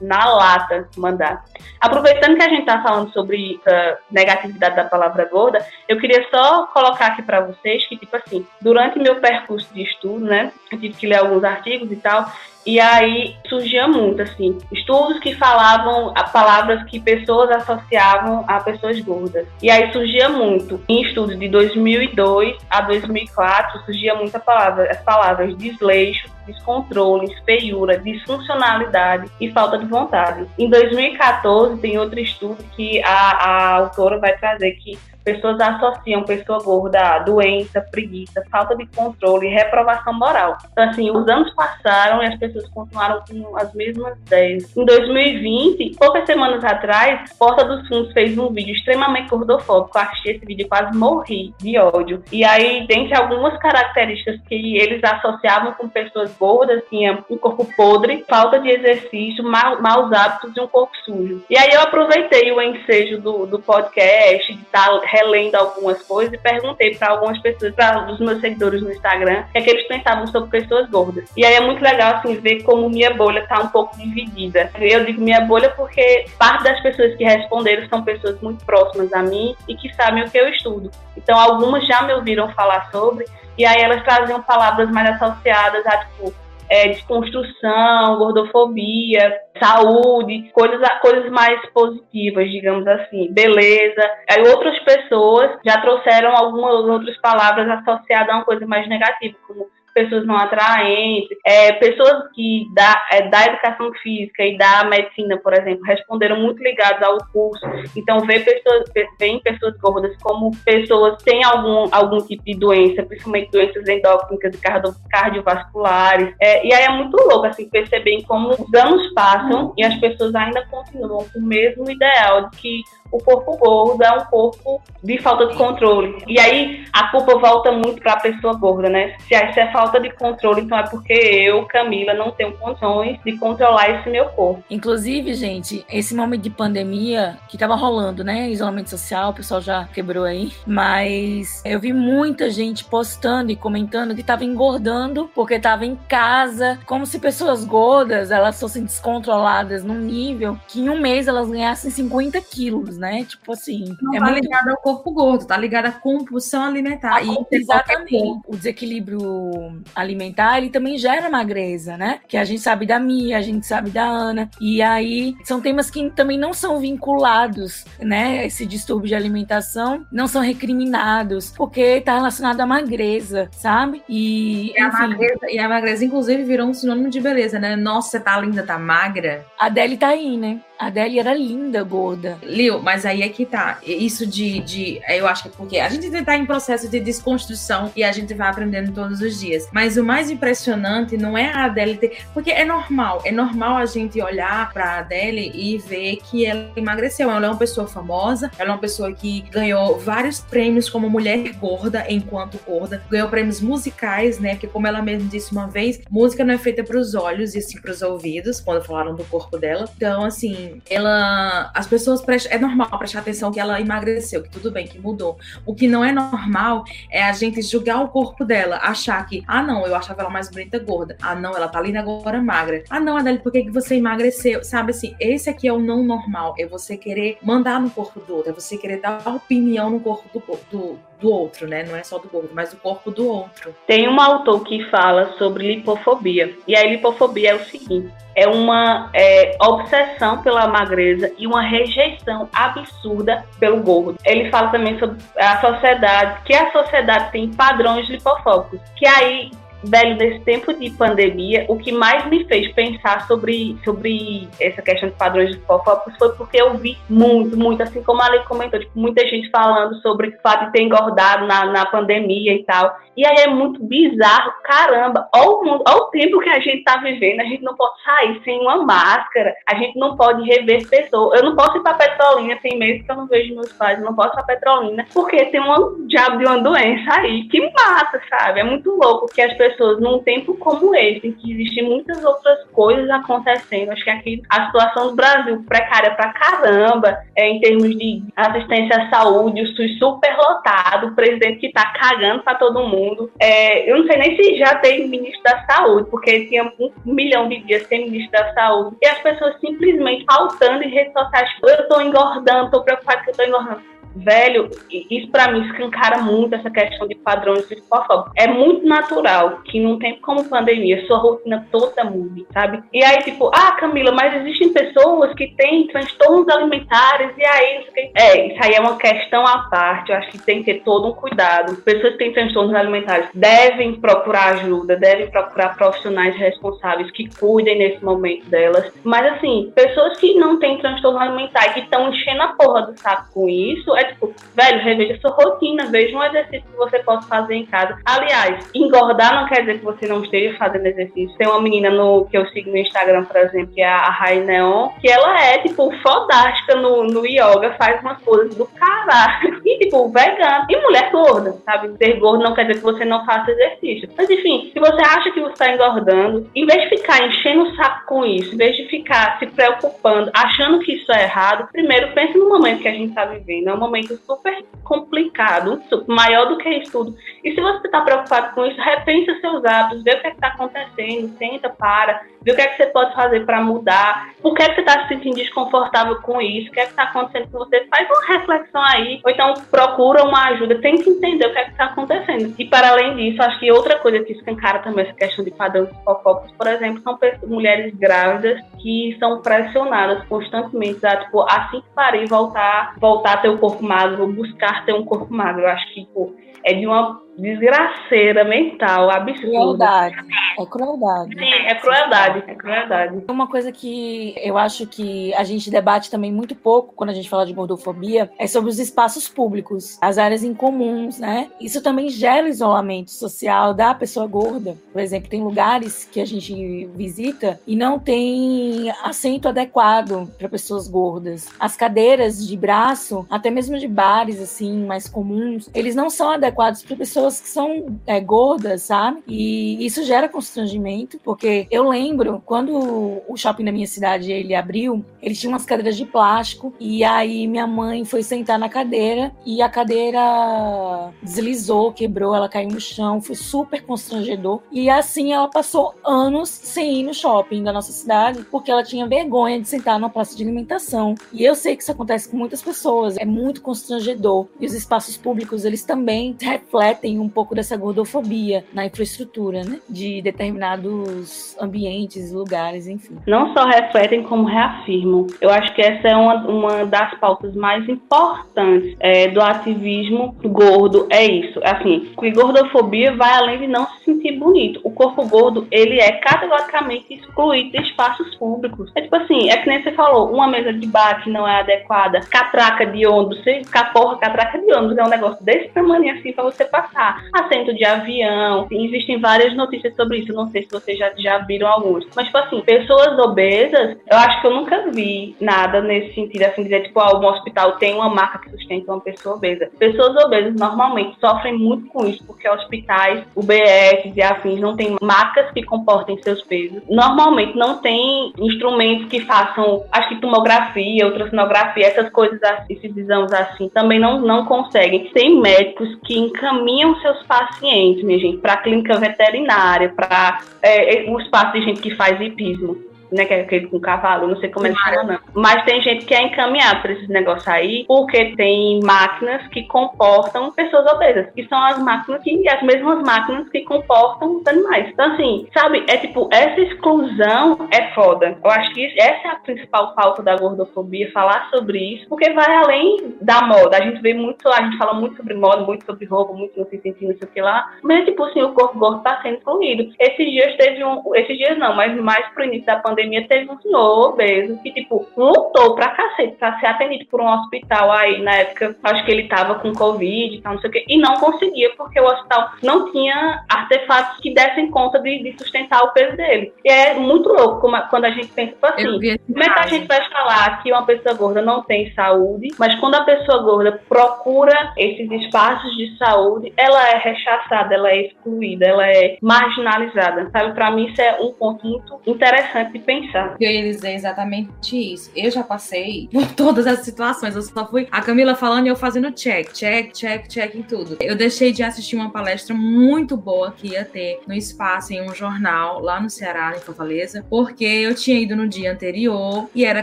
na lata, mandar. Aproveitando que a gente está falando sobre a negatividade da palavra gorda, eu queria só colocar aqui para vocês que, tipo assim, durante meu percurso de estudo, né, eu tive que ler alguns artigos e tal, e aí surgia muito, assim, estudos que falavam palavras que pessoas associavam a pessoas gordas. E aí surgia muito. Em estudos de 2002 a 2004, surgia muita palavra, as palavras desleixo, descontrole, feiura, disfuncionalidade e falta de vontade. Em 2014, tem outro estudo que a, a autora vai trazer que pessoas associam pessoa gorda a doença, preguiça, falta de controle reprovação moral. Então, assim, os anos passaram e as pessoas continuaram com as mesmas ideias. Em 2020, poucas semanas atrás, Porta dos Fundos fez um vídeo extremamente gordofóbico. Eu assisti esse vídeo quase morri de ódio. E aí, dentre algumas características que eles associavam com pessoas gordas, tinha um corpo podre, falta de exercício, ma maus hábitos e um corpo sujo. E aí eu aproveitei o ensejo do, do podcast, de estar relendo algumas coisas e perguntei para algumas pessoas, para os meus seguidores no Instagram, o que, é que eles pensavam sobre pessoas gordas. E aí é muito legal assim ver como minha bolha está um pouco dividida. Eu digo minha bolha porque parte das pessoas que responderam são pessoas muito próximas a mim e que sabem o que eu estudo. Então algumas já me ouviram falar sobre e aí elas traziam palavras mais associadas a tipo é, desconstrução, gordofobia, saúde, coisas, coisas mais positivas, digamos assim, beleza. Aí outras pessoas já trouxeram algumas outras palavras associadas a uma coisa mais negativa, como pessoas não atraentes, é, pessoas que da, é, da educação física e da medicina, por exemplo, responderam muito ligadas ao curso. Então, vê pessoas, veem pessoas gordas como pessoas que têm algum, algum tipo de doença, principalmente doenças endócrinas e cardio, cardiovasculares. É, e aí é muito louco, assim, perceber como os anos passam e as pessoas ainda continuam com o mesmo ideal de que o corpo gordo é um corpo de falta de controle. E aí a culpa volta muito para a pessoa gorda, né? Se é falta de controle, então é porque eu, Camila, não tenho condições de controlar esse meu corpo. Inclusive, gente, esse momento de pandemia que tava rolando, né? Isolamento social, o pessoal já quebrou aí. Mas eu vi muita gente postando e comentando que tava engordando porque tava em casa, como se pessoas gordas elas fossem descontroladas num nível que em um mês elas ganhassem 50 quilos, né? Né? Tipo assim. Não é tá muito... ligado ao corpo gordo, tá ligado à compulsão alimentar. E exatamente. O desequilíbrio alimentar, ele também gera magreza, né? Que a gente sabe da Mia, a gente sabe da Ana. E aí são temas que também não são vinculados, né? Esse distúrbio de alimentação não são recriminados, porque tá relacionado à magreza, sabe? E, e a, magreza, e a magreza, inclusive, virou um sinônimo de beleza, né? Nossa, você tá linda, tá magra. A Deli tá aí, né? A Deli era linda, gorda. Lil, mas aí é que tá. Isso de, de. Eu acho que é porque a gente tá em processo de desconstrução e a gente vai aprendendo todos os dias. Mas o mais impressionante não é a Adele ter. Porque é normal. É normal a gente olhar pra Adele e ver que ela emagreceu. Ela é uma pessoa famosa, ela é uma pessoa que ganhou vários prêmios como mulher gorda enquanto gorda. Ganhou prêmios musicais, né? Porque, como ela mesma disse uma vez, música não é feita para os olhos e sim para os ouvidos, quando falaram do corpo dela. Então, assim, ela. As pessoas prestam. É normal prestar atenção que ela emagreceu, que tudo bem, que mudou. O que não é normal é a gente julgar o corpo dela, achar que, ah, não, eu achava ela mais bonita gorda. Ah, não, ela tá linda agora magra. Ah, não, Adele, por que, que você emagreceu? Sabe assim, esse aqui é o não normal. É você querer mandar no corpo do outro, é você querer dar opinião no corpo do, do, do outro, né? Não é só do corpo, mas do corpo do outro. Tem um autor que fala sobre lipofobia. E a lipofobia é o seguinte: é uma é, obsessão pela magreza e uma rejeição absurda pelo gordo. Ele fala também sobre a sociedade, que a sociedade tem padrões lipofóbicos, que aí velho, nesse tempo de pandemia, o que mais me fez pensar sobre, sobre essa questão de padrões de fofocos foi porque eu vi muito, muito, assim como a Lei comentou, tipo, muita gente falando sobre o fato de ter engordado na, na pandemia e tal. E aí é muito bizarro, caramba, olha o, mundo, olha o tempo que a gente tá vivendo, a gente não pode sair sem uma máscara, a gente não pode rever pessoas. Eu não posso ir pra Petrolina, tem meses que eu não vejo meus pais, eu não posso ir pra Petrolina, porque tem um diabo de uma doença aí que mata, sabe? É muito louco que as pessoas, num tempo como esse, que existem muitas outras coisas acontecendo, acho que aqui a situação do Brasil precária pra caramba, é, em termos de assistência à saúde, o SUS super lotado, o presidente que tá cagando pra todo mundo. É, eu não sei nem se já tem ministro da saúde, porque tinha um milhão de dias sem ministro da saúde. E as pessoas simplesmente faltando em redes sociais. Eu tô engordando, tô preocupado que eu tô engordando velho, isso para mim escancara muito essa questão de padrões de fofóbico. É muito natural que num tempo como pandemia, sua rotina toda mude, sabe? E aí, tipo, ah, Camila, mas existem pessoas que têm transtornos alimentares e aí. É, isso aí é uma questão à parte. Eu acho que tem que ter todo um cuidado. Pessoas que têm transtornos alimentares devem procurar ajuda, devem procurar profissionais responsáveis que cuidem nesse momento delas. Mas, assim, pessoas que não têm transtorno alimentar e que estão enchendo a porra do saco com isso, é tipo, velho, reveja sua rotina, veja um exercício que você possa fazer em casa. Aliás, engordar não quer dizer que você não esteja fazendo exercício. Tem uma menina no, que eu sigo no Instagram, por exemplo, que é a Rai Neon, que ela é, tipo, fodástica no, no yoga, faz umas coisas do caralho. E, tipo, vegana. E mulher gorda, sabe? Ser gordo não quer dizer que você não faça exercício. Mas, enfim, se você acha que você está engordando, em vez de ficar enchendo o saco com isso, em vez de ficar se preocupando, achando que isso é errado, primeiro pense no momento que a gente está vivendo. É um momento super complicado, maior do que isso tudo. E se você está preocupado com isso, repensa seus hábitos, vê o que é está acontecendo, senta, para, vê o que é que você pode fazer para mudar, por que, é que você está se sentindo desconfortável com isso, o que é que está acontecendo com você, faz uma reflexão aí, ou então procura uma ajuda, tenta entender o que é que está acontecendo. E para além disso, acho que outra coisa que escancara também essa questão de padrões psicofóbicos, por exemplo, são mulheres grávidas que são pressionadas constantemente a, tipo, assim que parir, voltar, voltar a ter o corpo magro, buscar ter um corpo magro. Eu acho que pô, é de uma desgraceira mental absurda. Crueldade. É crueldade. Sim, é crueldade. É crueldade. Uma coisa que eu acho que a gente debate também muito pouco quando a gente fala de gordofobia é sobre os espaços públicos, as áreas incomuns, né? Isso também gera isolamento social da pessoa gorda. Por exemplo, tem lugares que a gente visita e não tem assento adequado para pessoas gordas. As cadeiras de braço, até mesmo de bares assim mais comuns, eles não são adequados para pessoas pessoas que são é, gordas, sabe? E isso gera constrangimento, porque eu lembro quando o shopping da minha cidade ele abriu, ele tinha umas cadeiras de plástico e aí minha mãe foi sentar na cadeira e a cadeira deslizou, quebrou, ela caiu no chão, foi super constrangedor. E assim ela passou anos sem ir no shopping da nossa cidade, porque ela tinha vergonha de sentar numa praça de alimentação. E eu sei que isso acontece com muitas pessoas, é muito constrangedor. E os espaços públicos, eles também refletem tem um pouco dessa gordofobia na infraestrutura, né? De determinados ambientes, lugares, enfim. Não só refletem, como reafirmam. Eu acho que essa é uma, uma das pautas mais importantes é, do ativismo gordo. É isso. Assim, que gordofobia vai além de não se sentir bonito. O corpo gordo, ele é categoricamente excluído de espaços públicos. É tipo assim, é que nem você falou, uma mesa de bar que não é adequada, catraca de ônibus, você, porra, catraca de ônibus é um negócio desse tamanho assim pra você passar assento de avião. Existem várias notícias sobre isso. Não sei se vocês já, já viram alguns. Mas, tipo assim, pessoas obesas, eu acho que eu nunca vi nada nesse sentido, assim, dizer, tipo, ah, um hospital tem uma marca que sustenta uma pessoa obesa. Pessoas obesas normalmente sofrem muito com isso, porque hospitais, UBS e afins não têm marcas que comportem seus pesos. Normalmente não tem instrumentos que façam, acho que tomografia, ultrassonografia, essas coisas assim, esses exames assim, também não, não conseguem. Tem médicos que encaminham seus pacientes, minha gente, para a clínica veterinária, para é, é, o espaço de gente que faz hipismo né? Que é aquele com cavalo, não sei como que chama, não. Mas tem gente que é encaminhada para esses negócios aí, porque tem máquinas que comportam pessoas obesas, que são as máquinas que, as mesmas máquinas que comportam os animais. Então, assim, sabe, é tipo, essa exclusão é foda. Eu acho que essa é a principal falta da gordofobia, falar sobre isso, porque vai além da moda. A gente vê muito, a gente fala muito sobre moda, muito sobre roupa, muito no sentido, não sei o que lá, mas tipo assim, o corpo gordo tá sendo excluído. Esses dias teve um, esses dias não, mas mais pro início da pandemia teve um senhor obeso que, tipo, lutou pra cacete pra ser atendido por um hospital aí, na época, acho que ele tava com Covid e tal, não sei o que, e não conseguia, porque o hospital não tinha artefatos que dessem conta de, de sustentar o peso dele. E é muito louco como, quando a gente pensa tipo assim, como é que a gente vai falar que uma pessoa gorda não tem saúde, mas quando a pessoa gorda procura esses espaços de saúde, ela é rechaçada, ela é excluída, ela é marginalizada, sabe? Para mim isso é um ponto muito interessante de pensar. Eu ia dizer exatamente isso. Eu já passei por todas as situações, eu só fui a Camila falando e eu fazendo check, check, check, check em tudo. Eu deixei de assistir uma palestra muito boa que ia ter no espaço em um jornal lá no Ceará, em Fortaleza, porque eu tinha ido no dia anterior e era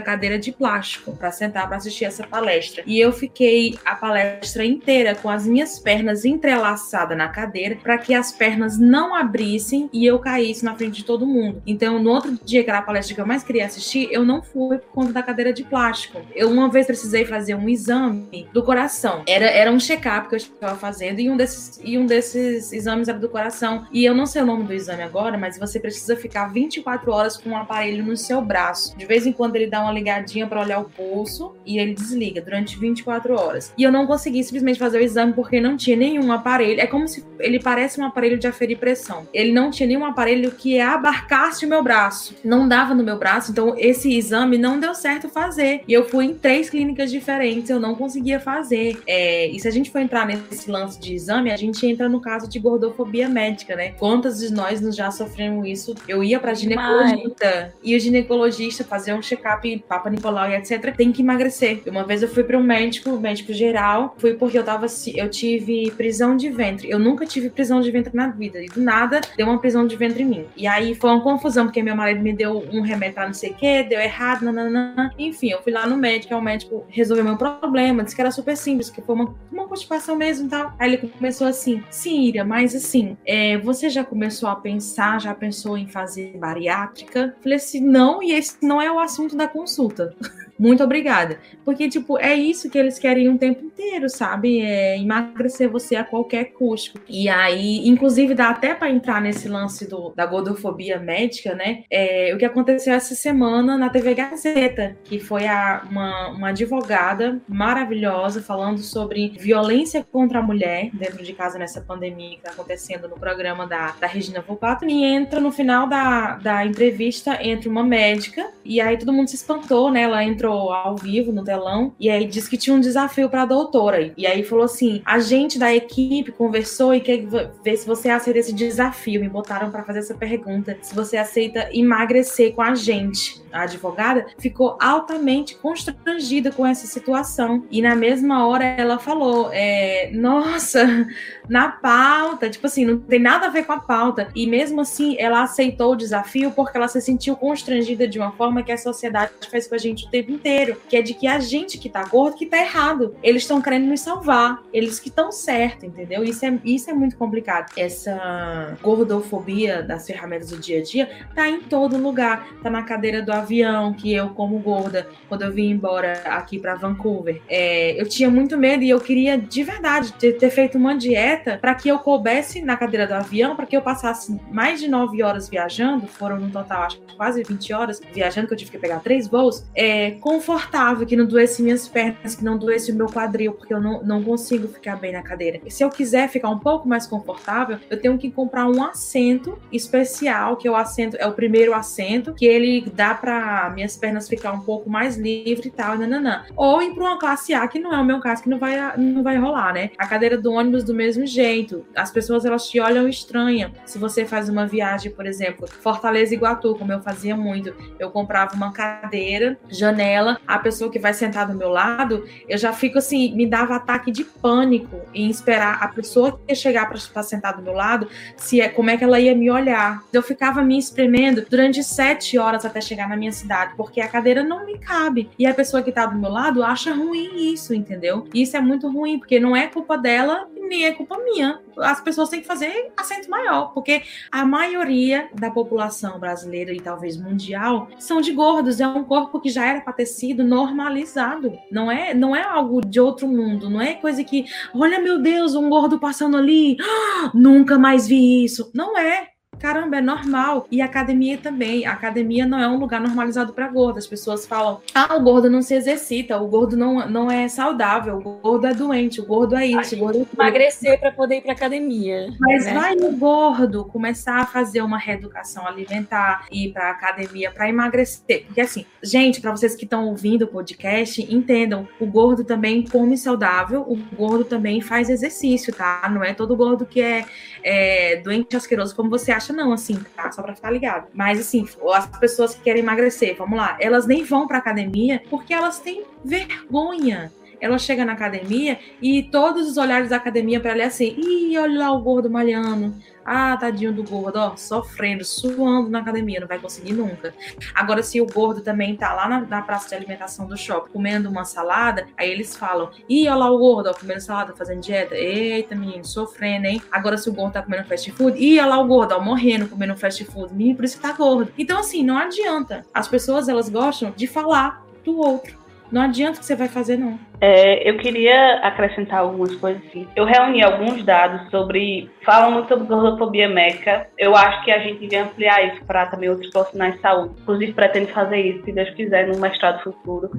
cadeira de plástico para sentar para assistir essa palestra. E eu fiquei a palestra inteira com as minhas pernas entrelaçadas na cadeira para que as pernas não abrissem e eu caísse na frente de todo mundo. Então, no outro dia, que era a palestra que eu mais queria assistir, eu não fui por conta da cadeira de plástico. Eu uma vez precisei fazer um exame do coração. Era, era um check-up que eu estava fazendo e um desses, e um desses exames era do coração. E eu não sei o nome do exame agora, mas você precisa ficar 24 horas com um aparelho no seu braço. De vez em quando ele dá uma ligadinha para olhar o pulso e ele desliga durante 24 horas. E eu não consegui simplesmente fazer o exame porque não tinha nenhum aparelho. É como se ele parece um aparelho de aferir pressão. Ele não tinha nenhum aparelho que abarcasse o meu braço. Não dava no meu braço, então esse exame não deu certo fazer. E eu fui em três clínicas diferentes, eu não conseguia fazer. É, e se a gente for entrar nesse lance de exame, a gente entra no caso de gordofobia médica, né? Quantas de nós já sofremos isso? Eu ia pra ginecologista e o ginecologista fazer um check-up, Papa Nicolau e etc. Tem que emagrecer. Uma vez eu fui para um médico, médico geral, fui porque eu tava eu tive prisão de ventre. Eu nunca tive prisão de ventre na vida. E do nada deu uma prisão de ventre em mim. E aí foi uma confusão, porque meu marido me deu um remédio pra não sei o que, deu errado, nananã. Enfim, eu fui lá no médico, aí o médico resolveu meu problema, disse que era super simples, que foi uma, uma constipação mesmo e tal. Aí ele começou assim: sim, Ira, mas assim, é, você já começou a pensar, já pensou em fazer bariátrica? Falei assim, não, e esse não é o assunto da consulta. muito obrigada. Porque, tipo, é isso que eles querem um tempo inteiro, sabe? É emagrecer você a qualquer custo. E aí, inclusive, dá até para entrar nesse lance do, da gordofobia médica, né? É, o que aconteceu essa semana na TV Gazeta, que foi a, uma, uma advogada maravilhosa falando sobre violência contra a mulher dentro de casa nessa pandemia que tá acontecendo no programa da, da Regina Volpato. E entra no final da, da entrevista, entra uma médica, e aí todo mundo se espantou, né? Ela entrou entrou ao vivo no telão e aí disse que tinha um desafio para a doutora. E aí falou assim: a gente da equipe conversou e quer ver se você aceita esse desafio. Me botaram para fazer essa pergunta: se você aceita emagrecer com a gente. A advogada ficou altamente constrangida com essa situação. E na mesma hora ela falou: é, Nossa, na pauta, tipo assim, não tem nada a ver com a pauta. E mesmo assim, ela aceitou o desafio porque ela se sentiu constrangida de uma forma que a sociedade faz com a gente o tempo inteiro, que é de que a gente que tá gordo que tá errado. Eles estão querendo nos salvar, eles que estão certo, entendeu? Isso é, isso é muito complicado. Essa gordofobia das ferramentas do dia a dia tá em todo lugar. Tá na cadeira do avião, que eu, como gorda, quando eu vim embora aqui para Vancouver, é, eu tinha muito medo e eu queria de verdade ter, ter feito uma dieta para que eu coubesse na cadeira do avião, para que eu passasse mais de nove horas viajando, foram no total acho quase 20 horas viajando, que eu tive que pegar três voos, é, confortável, que não doesse minhas pernas, que não doesse o meu quadril, porque eu não, não consigo ficar bem na cadeira. E se eu quiser ficar um pouco mais confortável, eu tenho que comprar um assento especial, que é o assento, é o primeiro assento, que ele dá para minhas pernas ficar um pouco mais livre e tal, nananã. Ou ir para uma classe A, que não é o meu caso, que não vai, não vai rolar, né? A cadeira do ônibus do mesmo jeito. As pessoas elas te olham estranha. Se você faz uma viagem, por exemplo, Fortaleza Iguatu, como eu fazia muito, eu comprava uma cadeira, janela, a pessoa que vai sentar do meu lado, eu já fico assim, me dava ataque de pânico em esperar a pessoa que ia chegar para sentar do meu lado, se é como é que ela ia me olhar. Eu ficava me espremendo durante sete horas até chegar na minha cidade, porque a cadeira não me cabe. E a pessoa que tá do meu lado acha ruim isso, entendeu? Isso é muito ruim, porque não é culpa dela nem é culpa minha. As pessoas têm que fazer assento maior, porque a maioria da população brasileira e talvez mundial são de gordos. É um corpo que já era para ter sido normalizado. Não é, não é algo de outro mundo. Não é coisa que, olha meu Deus, um gordo passando ali, nunca mais vi isso. Não é caramba, é normal. E academia também. A academia não é um lugar normalizado para gordo. As pessoas falam: ah, o gordo não se exercita, o gordo não, não é saudável, o gordo é doente, o gordo é isso, o gordo é Emagrecer para poder ir para academia. Mas né? vai o gordo começar a fazer uma reeducação alimentar, ir para academia para emagrecer. Porque assim, gente, para vocês que estão ouvindo o podcast, entendam: o gordo também come saudável, o gordo também faz exercício, tá? Não é todo gordo que é, é doente asqueroso como você acha não, assim, tá? Só pra ficar ligado. Mas, assim, as pessoas que querem emagrecer, vamos lá, elas nem vão pra academia porque elas têm vergonha ela chega na academia e todos os olhares da academia para ela é assim: ih, olha lá o gordo malhando, ah, tadinho do gordo, ó, sofrendo, suando na academia, não vai conseguir nunca. Agora, se o gordo também tá lá na, na praça de alimentação do shopping comendo uma salada, aí eles falam: ih, olha lá o gordo, ó, comendo salada, fazendo dieta. Eita, menino, sofrendo, hein? Agora, se o gordo tá comendo fast food, ih, olha lá o gordo, ó, morrendo comendo fast food. Menino, por isso que tá gordo. Então, assim, não adianta. As pessoas, elas gostam de falar do outro. Não adianta que você vai fazer, não. É, eu queria acrescentar algumas coisas assim. Eu reuni alguns dados sobre. Falam muito sobre gordofobia médica. Eu acho que a gente devia ampliar isso para também outros profissionais de saúde. Inclusive, pretendo fazer isso, se Deus quiser, no mestrado futuro.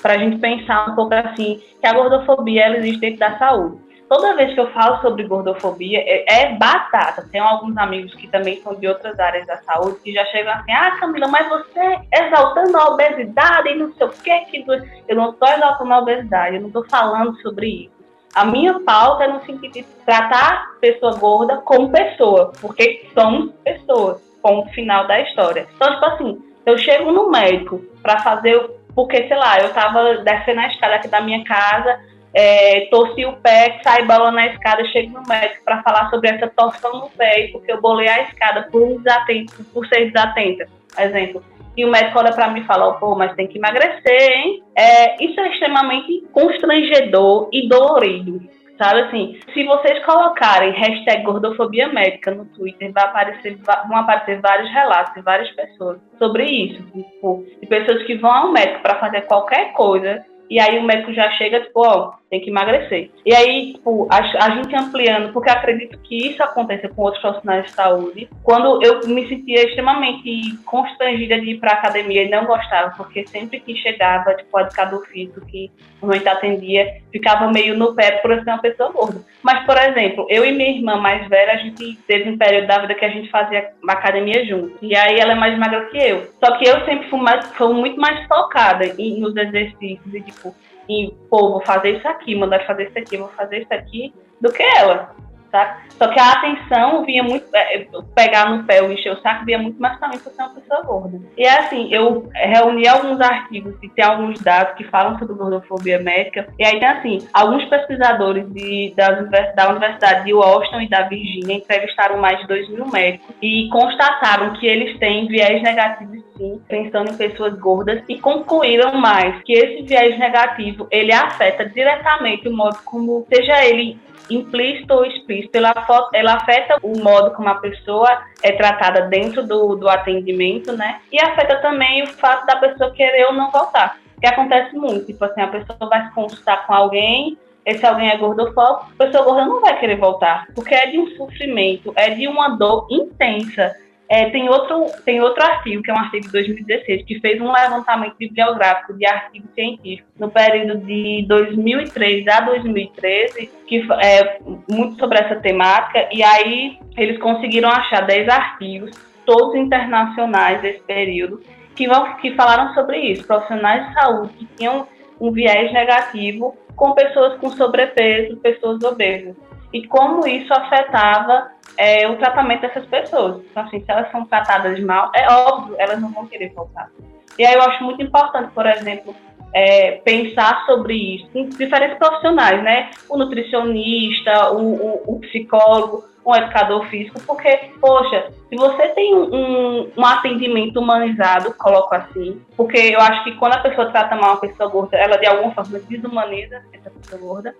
Para a gente pensar um pouco assim, que a gordofobia ela existe dentro da saúde toda vez que eu falo sobre gordofobia, é, é, batata. Tem alguns amigos que também são de outras áreas da saúde que já chegam assim: ah, Camila, mas você exaltando a obesidade e não sei o. Que... Eu não estou exaltando a obesidade, eu não estou falando sobre isso. A minha pauta é no sentido de tratar pessoa gorda como pessoa, porque somos pessoas, ponto final da história. Então, tipo assim, eu chego no médico para fazer, porque, sei lá, eu tava descendo a escada aqui da minha casa, é, torci o pé, sai bola na escada, chego no médico para falar sobre essa torção no pé, porque eu bolei a escada por desatento, por ser desatenta, exemplo. E o médico olha para mim e fala, pô, mas tem que emagrecer, hein? É, isso é extremamente constrangedor e dolorido. Sabe assim, se vocês colocarem hashtag gordofobia médica no Twitter, vai aparecer, vão aparecer vários relatos de várias pessoas sobre isso. Tipo, de pessoas que vão ao médico para fazer qualquer coisa e aí o médico já chega, tipo, ó, tem que emagrecer. E aí, tipo, a, a gente ampliando, porque acredito que isso aconteça com outros profissionais de saúde. Quando eu me sentia extremamente constrangida de ir pra academia e não gostava, porque sempre que chegava, tipo, o educador físico que normalmente atendia, ficava meio no pé por ser uma pessoa gorda. Mas, por exemplo, eu e minha irmã mais velha, a gente teve um período da vida que a gente fazia academia junto. E aí ela é mais magra que eu. Só que eu sempre fui, mais, fui muito mais focada nos exercícios e, tipo, em, pô, vou fazer isso aqui, mandar fazer isso aqui, vou fazer isso aqui, do que ela tá? Só que a atenção vinha muito, é, pegar no pé, ou encher o saco, vinha muito mais também por ser uma pessoa gorda. E é assim, eu reuni alguns artigos e tem alguns dados que falam sobre gordofobia médica, e aí tem assim, alguns pesquisadores de, da, da Universidade de Washington e da Virgínia entrevistaram mais de 2 mil médicos e constataram que eles têm viés negativo sim, pensando em pessoas gordas, e concluíram mais que esse viés negativo, ele afeta diretamente o modo como, seja ele implícito ou explícito, ela, ela afeta o modo como a pessoa é tratada dentro do, do atendimento, né? E afeta também o fato da pessoa querer ou não voltar. Que acontece muito, tipo assim, a pessoa vai se consultar com alguém, esse alguém é gordofóbico, a pessoa gorda não vai querer voltar, porque é de um sofrimento, é de uma dor intensa. É, tem, outro, tem outro artigo, que é um artigo de 2016, que fez um levantamento bibliográfico de artigos científicos no período de 2003 a 2013, que é muito sobre essa temática, e aí eles conseguiram achar 10 artigos, todos internacionais desse período, que, vão, que falaram sobre isso, profissionais de saúde que tinham um viés negativo com pessoas com sobrepeso, pessoas obesas. e como isso afetava é, o tratamento dessas pessoas. Então, assim, se elas são tratadas mal, é óbvio, elas não vão querer voltar. E aí eu acho muito importante, por exemplo, é, pensar sobre isso em diferentes profissionais, né? O nutricionista, o, o, o psicólogo, um educador físico, porque, poxa, se você tem um, um, um, atendimento humanizado, coloco assim, porque eu acho que quando a pessoa trata mal uma pessoa gorda, ela de alguma forma desumaniza essa pessoa gorda.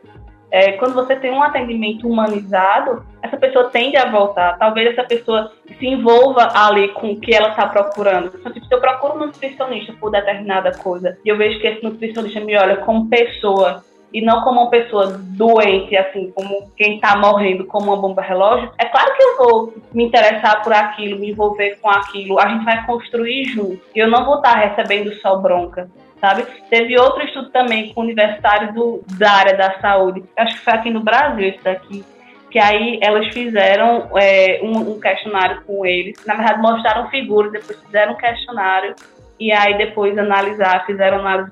É, quando você tem um atendimento humanizado, essa pessoa tende a voltar. Talvez essa pessoa se envolva ali com o que ela está procurando. Então, tipo, se eu procuro um nutricionista por determinada coisa e eu vejo que esse nutricionista me olha como pessoa e não como uma pessoa doente, assim, como quem está morrendo, como uma bomba relógio, é claro que eu vou me interessar por aquilo, me envolver com aquilo. A gente vai construir junto. E eu não vou estar tá recebendo só bronca. Sabe? Teve outro estudo também com universitários do, da área da saúde, acho que foi aqui no Brasil esse daqui, que aí elas fizeram é, um, um, questionário com eles, na verdade mostraram figuras, depois fizeram um questionário e aí depois analisar, fizeram análise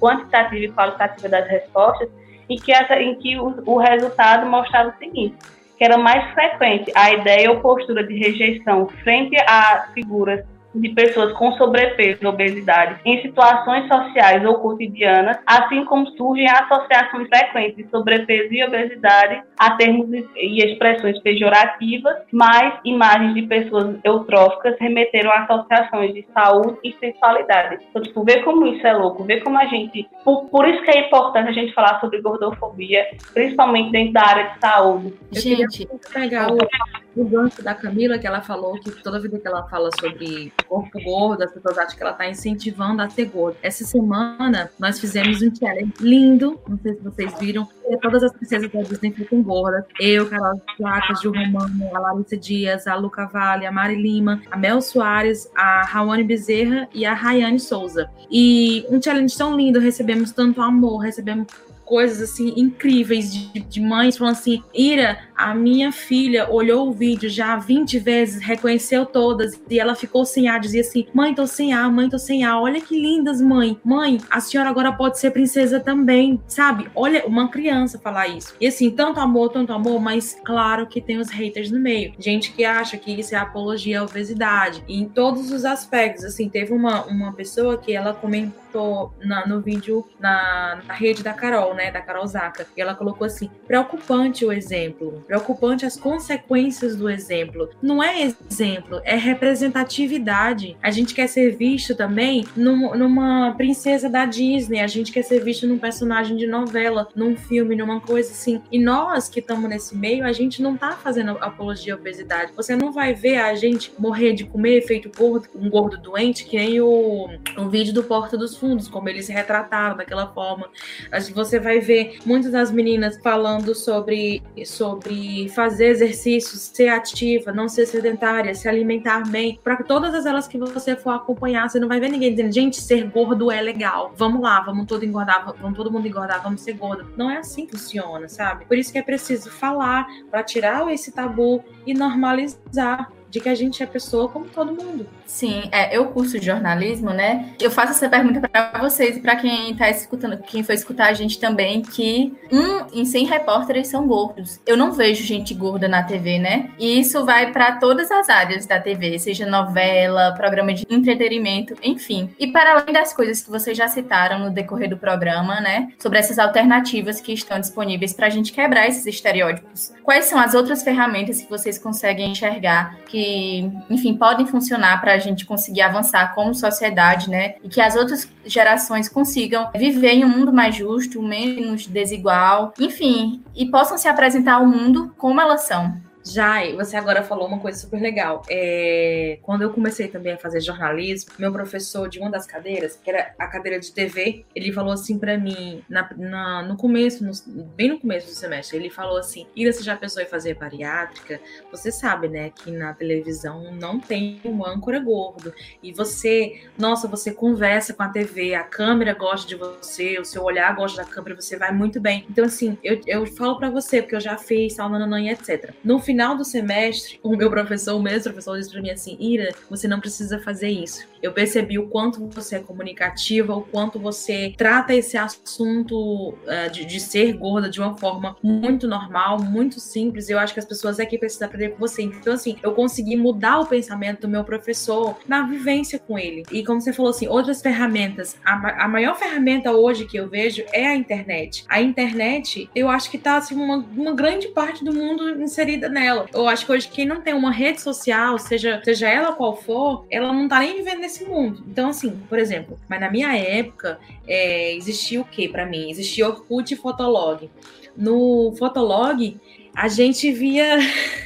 quantitativa e qualitativa das respostas, e que essa, em que o, o resultado mostrava o seguinte, que era mais frequente a ideia ou postura de rejeição frente a figuras de pessoas com sobrepeso e obesidade em situações sociais ou cotidianas, assim como surgem associações frequentes de sobrepeso e obesidade a termos e expressões pejorativas, mais imagens de pessoas eutróficas remeteram a associações de saúde e sexualidade. Então, tipo, ver como isso é louco, ver como a gente. Por, por isso que é importante a gente falar sobre gordofobia, principalmente dentro da área de saúde. Gente, pegar o, o gancho da Camila, que ela falou que toda vida que ela fala sobre corpo gordo, as pessoas acham que ela está incentivando a ser gorda. Essa semana nós fizemos um challenge lindo, não sei se vocês viram, todas as princesas da Disney ficam gordas. Eu, Carol Placas, Gil Romano, a Larissa Dias, a Luca Vale, a Mari Lima, a Mel Soares, a Rawane Bezerra e a Rayane Souza. E um challenge tão lindo, recebemos tanto amor, recebemos coisas assim incríveis de, de mães falando assim: Ira, a minha filha olhou o vídeo já 20 vezes, reconheceu todas e ela ficou sem ar, dizia assim: Mãe, tô sem ar, mãe, tô sem ar. Olha que lindas, mãe. Mãe, a senhora agora pode ser princesa também, sabe? Olha, uma criança falar isso. E assim, tanto amor, tanto amor, mas claro que tem os haters no meio. Gente que acha que isso é apologia à obesidade. E em todos os aspectos, assim, teve uma, uma pessoa que ela comentou na, no vídeo na, na rede da Carol, né? Da Carol Zaca. E ela colocou assim: preocupante o exemplo, preocupante as consequências do exemplo. Não é exemplo, é representatividade. A gente quer ser visto também num, numa princesa da Disney, a gente quer ser visto num personagem de novela, num filme, numa coisa assim. E nós que estamos nesse meio, a gente não tá fazendo apologia à obesidade. Você não vai ver a gente morrer de comer feito gordo, um gordo doente, que nem o, o vídeo do Porta dos Fundos, como eles retrataram daquela forma. Você vai ver muitas das meninas falando sobre, sobre fazer exercícios, ser ativa, não ser sedentária, se alimentar bem. Para todas elas que você for acompanhar, você não vai ver ninguém dizendo, gente, ser gordo é legal. Vamos lá, vamos todo engordar, vamos todo mundo engordar, vamos ser gordo. Não é assim que funciona, sabe? Por isso que é preciso falar para tirar esse tabu e normalizar de que a gente é pessoa como todo mundo. Sim, é, eu curso jornalismo, né? Eu faço essa pergunta para vocês e para quem está escutando, quem foi escutar a gente também, que um em 100 repórteres são gordos. Eu não vejo gente gorda na TV, né? E isso vai para todas as áreas da TV, seja novela, programa de entretenimento, enfim. E para além das coisas que vocês já citaram no decorrer do programa, né? Sobre essas alternativas que estão disponíveis para a gente quebrar esses estereótipos. Quais são as outras ferramentas que vocês conseguem enxergar que, enfim, podem funcionar para a gente conseguir avançar como sociedade, né? E que as outras gerações consigam viver em um mundo mais justo, menos desigual, enfim, e possam se apresentar ao mundo como elas são. Jai, você agora falou uma coisa super legal. É, quando eu comecei também a fazer jornalismo, meu professor de uma das cadeiras, que era a cadeira de TV, ele falou assim para mim, na, na, no começo, no, bem no começo do semestre, ele falou assim: Ira, você já pensou em fazer bariátrica? Você sabe, né, que na televisão não tem um âncora gordo. E você, nossa, você conversa com a TV, a câmera gosta de você, o seu olhar gosta da câmera, você vai muito bem. Então, assim, eu, eu falo para você, porque eu já fiz, tal, nananã, etc. No final do semestre, o meu professor, o mesmo professor, disse para mim assim: Ira, você não precisa fazer isso. Eu percebi o quanto você é comunicativa, o quanto você trata esse assunto uh, de, de, ser gorda de uma forma muito normal, muito simples. Eu acho que as pessoas aqui precisam aprender com você. Então, assim, eu consegui mudar o pensamento do meu professor na vivência com ele. E como você falou, assim, outras ferramentas. A, a maior ferramenta hoje que eu vejo é a internet. A internet, eu acho que tá, assim, uma, uma grande parte do mundo inserida nela. Eu acho que hoje quem não tem uma rede social, seja, seja ela qual for, ela não tá nem vivendo nesse mundo. Então, assim, por exemplo, mas na minha época, é, existia o que para mim? Existia Orkut e Fotolog. No Fotolog, a gente via.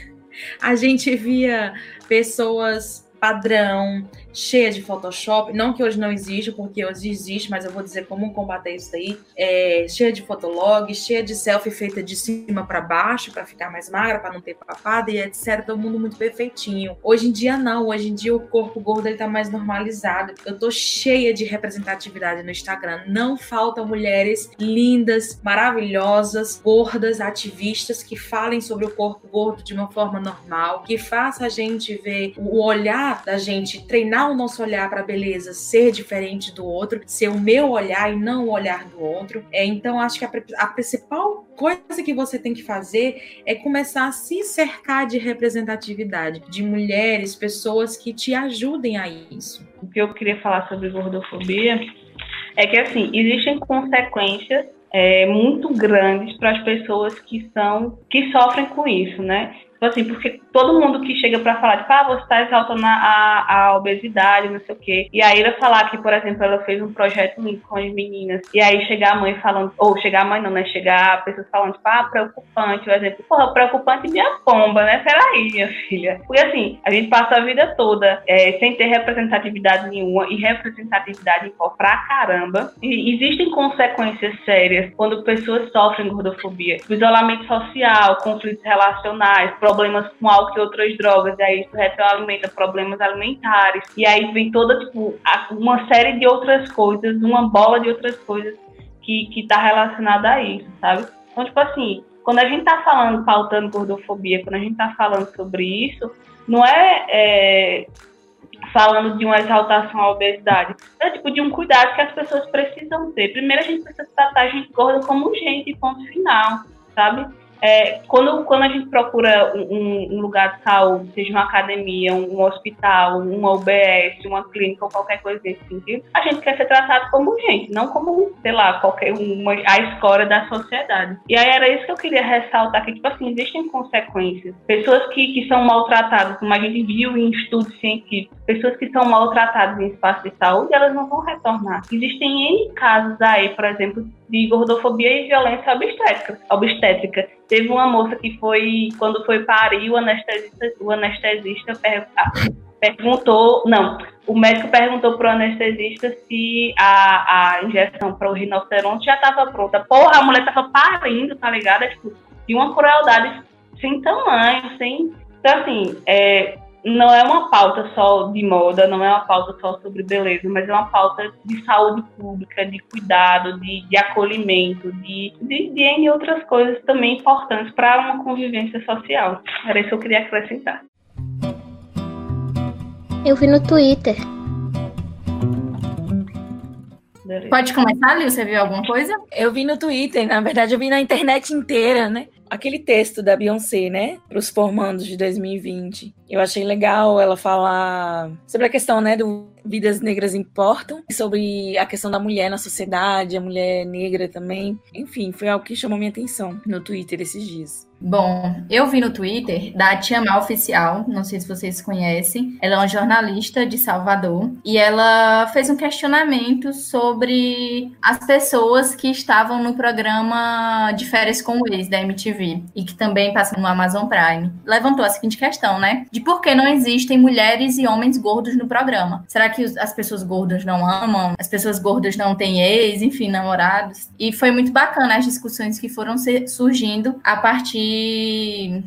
a gente via pessoas padrão, cheia de Photoshop, não que hoje não existe, porque hoje existe, mas eu vou dizer como combater isso daí, é, cheia de fotolog, cheia de selfie feita de cima para baixo, para ficar mais magra, para não ter papada e etc, todo mundo muito perfeitinho. Hoje em dia não, hoje em dia o corpo gordo ele tá mais normalizado. Eu tô cheia de representatividade no Instagram, não faltam mulheres lindas, maravilhosas, gordas, ativistas que falem sobre o corpo gordo de uma forma normal, que faça a gente ver o olhar da gente treinar o nosso olhar para a beleza ser diferente do outro, ser o meu olhar e não o olhar do outro. É, então, acho que a, a principal coisa que você tem que fazer é começar a se cercar de representatividade, de mulheres, pessoas que te ajudem a isso. O que eu queria falar sobre gordofobia é que, assim, existem consequências é, muito grandes para as pessoas que são que sofrem com isso, né? Tipo assim, porque todo mundo que chega para falar, tipo, ah, você tá exaltando a, a obesidade, não sei o quê. E aí ela falar que, por exemplo, ela fez um projeto com as meninas. E aí chegar a mãe falando, ou chegar a mãe não, né? Chegar pessoas falando, tipo, ah, preocupante, o exemplo, porra, preocupante minha pomba, né? Peraí, minha filha. Porque assim, a gente passa a vida toda é, sem ter representatividade nenhuma e representatividade em pra caramba. E existem consequências sérias quando pessoas sofrem gordofobia. Isolamento social, conflitos relacionais, problemas com álcool e outras drogas, e aí isso retroalimenta problemas alimentares, e aí vem toda, tipo, uma série de outras coisas, uma bola de outras coisas que, que tá relacionada a isso, sabe? Então, tipo assim, quando a gente tá falando, pautando gordofobia, quando a gente tá falando sobre isso, não é, é falando de uma exaltação à obesidade. É tipo de um cuidado que as pessoas precisam ter. Primeiro a gente precisa tratar a gente gorda como gente, ponto final, sabe? É, quando, quando a gente procura um, um, lugar de saúde, seja uma academia, um, um, hospital, uma UBS, uma clínica ou qualquer coisa desse sentido, a gente quer ser tratado como gente, não como, sei lá, qualquer uma, a escória da sociedade. E aí era isso que eu queria ressaltar, que, tipo assim, existem consequências. Pessoas que, que são maltratadas, como a gente viu em estudos científicos, pessoas que são maltratadas em espaço de saúde, elas não vão retornar. Existem N casos aí, por exemplo, de gordofobia e violência obstétrica. obstétrica. Teve uma moça que foi, quando foi parir, o anestesista, o anestesista per, perguntou, não, o médico perguntou pro anestesista se a, a injeção para o rinoceronte já estava pronta. Porra, a mulher tava parindo, tá ligado? É, tipo, de uma crueldade sem tamanho, sem... Então, assim, é, não é uma pauta só de moda, não é uma pauta só sobre beleza, mas é uma pauta de saúde pública, de cuidado, de, de acolhimento, de, de, de outras coisas também importantes para uma convivência social. Era isso que eu queria acrescentar. Eu vi no Twitter. Pode começar, Lil? Você viu alguma coisa? Eu vi no Twitter, na verdade, eu vi na internet inteira, né? aquele texto da Beyoncé, né, para os formandos de 2020. Eu achei legal ela falar sobre a questão, né, do vidas negras importam, sobre a questão da mulher na sociedade, a mulher negra também. Enfim, foi algo que chamou minha atenção no Twitter esses dias. Bom, eu vi no Twitter da Tia Mal Oficial, não sei se vocês conhecem. Ela é uma jornalista de Salvador e ela fez um questionamento sobre as pessoas que estavam no programa de férias com o ex da MTV e que também passam no Amazon Prime. Levantou a seguinte questão, né? De por que não existem mulheres e homens gordos no programa? Será que as pessoas gordas não amam? As pessoas gordas não têm ex, enfim, namorados? E foi muito bacana as discussões que foram surgindo a partir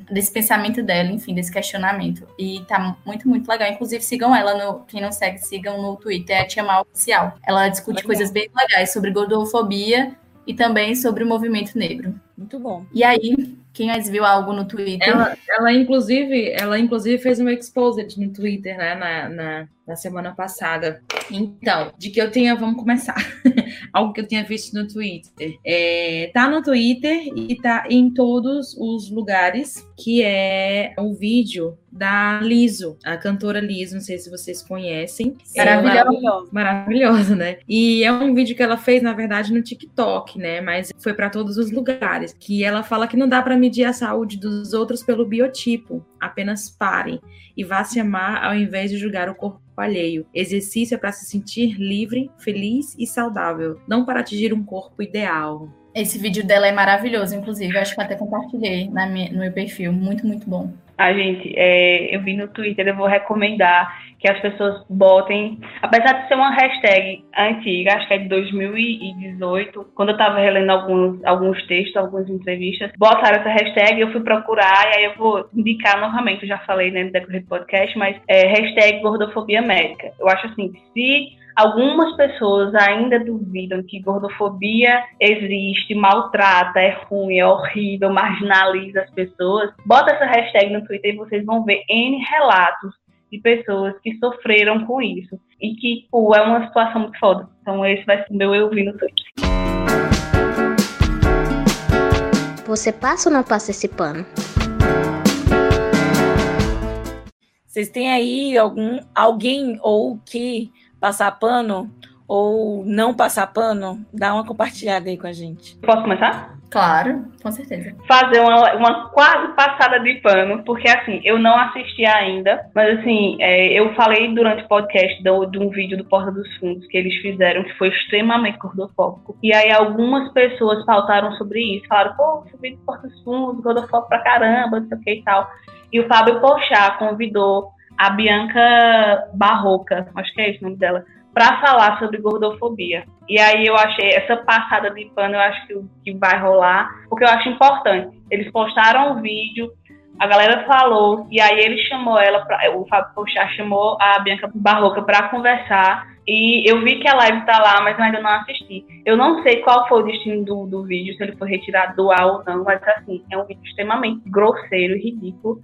desse pensamento dela, enfim, desse questionamento. E tá muito, muito legal. Inclusive, sigam ela no. Quem não segue, sigam no Twitter, é a Tia Mal Oficial. Ela discute legal. coisas bem legais sobre gordofobia e também sobre o movimento negro. Muito bom. E aí, Quem mais viu algo no Twitter? Ela, ela inclusive, ela inclusive fez um exposed no Twitter, né, na, na, na semana passada. Então, de que eu tenha, vamos começar. Algo que eu tinha visto no Twitter. É, tá no Twitter e tá em todos os lugares, que é o vídeo da Liso, a cantora Liso, não sei se vocês conhecem. Maravilhosa. Maravilhosa, né? E é um vídeo que ela fez, na verdade, no TikTok, né? Mas foi para todos os lugares. Que ela fala que não dá para medir a saúde dos outros pelo biotipo, apenas pare e vá se amar ao invés de julgar o corpo alheio. Exercício é para se sentir livre, feliz e saudável, não para atingir um corpo ideal. Esse vídeo dela é maravilhoso, inclusive. Eu acho que até compartilhei no meu perfil. Muito, muito bom. A gente, é, eu vi no Twitter, eu vou recomendar que as pessoas botem, apesar de ser uma hashtag antiga, acho que é de 2018, quando eu estava relendo alguns, alguns textos, algumas entrevistas, botaram essa hashtag, eu fui procurar, e aí eu vou indicar novamente, eu já falei né, no decorrer do podcast, mas é hashtag gordofobia médica. Eu acho assim, se algumas pessoas ainda duvidam que gordofobia existe, maltrata, é ruim, é horrível, marginaliza as pessoas, bota essa hashtag no Twitter e vocês vão ver N relatos de pessoas que sofreram com isso. E que, pô, é uma situação muito foda. Então esse vai ser o meu eu vi no Twitter. Você passa ou não passa esse pano? Vocês têm aí algum alguém ou que passar pano ou não passar pano? Dá uma compartilhada aí com a gente. Posso começar? Claro, com certeza. Fazer uma, uma quase passada de pano, porque assim, eu não assisti ainda, mas assim, é, eu falei durante o podcast do, de um vídeo do Porta dos Fundos que eles fizeram, que foi extremamente gordofóbico. E aí algumas pessoas pautaram sobre isso, falaram, pô, esse vídeo do Porta dos Fundos, gordofóbico pra caramba, não sei o que e tal. E o Fábio Pochá convidou a Bianca Barroca, acho que é esse o nome dela, para falar sobre gordofobia. E aí eu achei essa passada de pano, eu acho que, que vai rolar, porque eu acho importante. Eles postaram o vídeo, a galera falou, e aí ele chamou ela, pra, o Fábio Pochá chamou a Bianca Barroca para conversar, e eu vi que a live tá lá, mas eu ainda não assisti. Eu não sei qual foi o destino do, do vídeo, se ele foi retirado do ar ou não, mas assim, é um vídeo extremamente grosseiro e ridículo.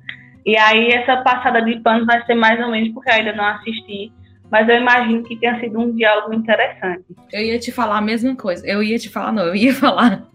E aí essa passada de pano vai ser mais ou menos porque eu ainda não assisti mas eu imagino que tenha sido um diálogo interessante. Eu ia te falar a mesma coisa. Eu ia te falar, não, eu ia falar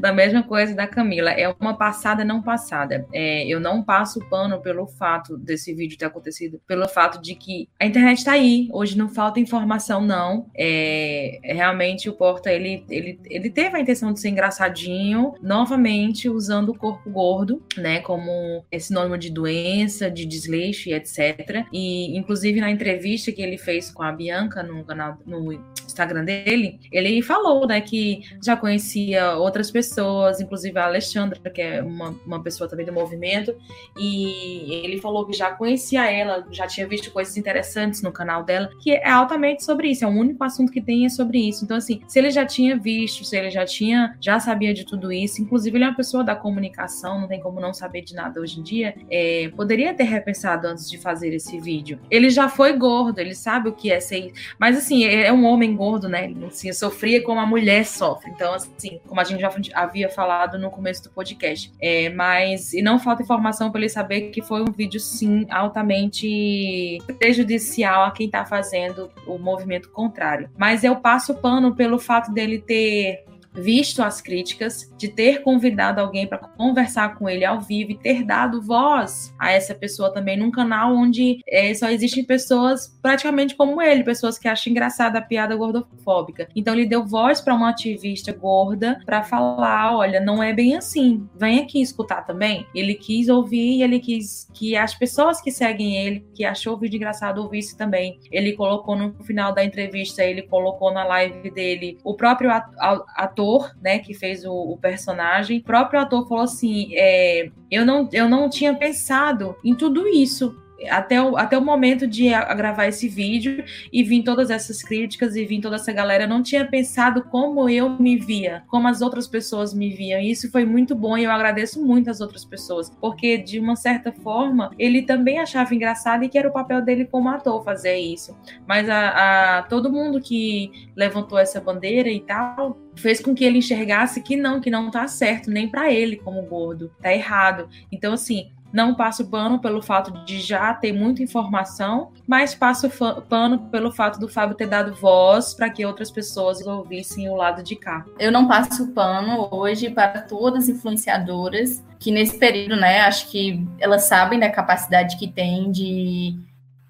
da mesma coisa da Camila. É uma passada não passada. É, eu não passo pano pelo fato desse vídeo ter acontecido, pelo fato de que a internet está aí. Hoje não falta informação, não. É, realmente o Porta, ele, ele, ele teve a intenção de ser engraçadinho, novamente usando o corpo gordo, né, como sinônimo de doença, de desleixo e etc. E, inclusive, na entrevista que ele ele fez com a Bianca no canal, no Instagram dele, ele falou, né, que já conhecia outras pessoas, inclusive a Alexandra, que é uma, uma pessoa também do movimento, e ele falou que já conhecia ela, já tinha visto coisas interessantes no canal dela, que é altamente sobre isso, é o único assunto que tem é sobre isso. Então, assim, se ele já tinha visto, se ele já tinha, já sabia de tudo isso, inclusive ele é uma pessoa da comunicação, não tem como não saber de nada hoje em dia, é, poderia ter repensado antes de fazer esse vídeo. Ele já foi gordo, ele sabe o que é ser. Mas assim, é, é um homem gordo, né? Ele assim, sofria como a mulher sofre. Então, assim, como a gente já havia falado no começo do podcast. É, mas, e não falta informação para ele saber que foi um vídeo, sim, altamente prejudicial a quem está fazendo o movimento contrário. Mas eu passo pano pelo fato dele ter visto as críticas, de ter convidado alguém para conversar com ele ao vivo e ter dado voz a essa pessoa também num canal onde é, só existem pessoas praticamente como ele, pessoas que acham engraçada a piada gordofóbica. Então ele deu voz para uma ativista gorda para falar, olha, não é bem assim. Vem aqui escutar também. Ele quis ouvir ele quis que as pessoas que seguem ele, que achou o vídeo engraçado, ouvisse também. Ele colocou no final da entrevista, ele colocou na live dele o próprio ator ator, né, que fez o, o personagem, o próprio ator falou assim: é, eu, não, eu não tinha pensado em tudo isso até o, até o momento de a, gravar esse vídeo e vir todas essas críticas e vir toda essa galera, não tinha pensado como eu me via, como as outras pessoas me viam. E isso foi muito bom e eu agradeço muito as outras pessoas, porque de uma certa forma ele também achava engraçado e que era o papel dele como ator fazer isso. Mas a, a todo mundo que levantou essa bandeira e tal fez com que ele enxergasse que não, que não tá certo nem para ele como gordo, tá errado. Então assim, não passo pano pelo fato de já ter muita informação, mas passo pano pelo fato do Fábio ter dado voz para que outras pessoas ouvissem o lado de cá. Eu não passo pano hoje para todas as influenciadoras que nesse período, né, acho que elas sabem da capacidade que tem de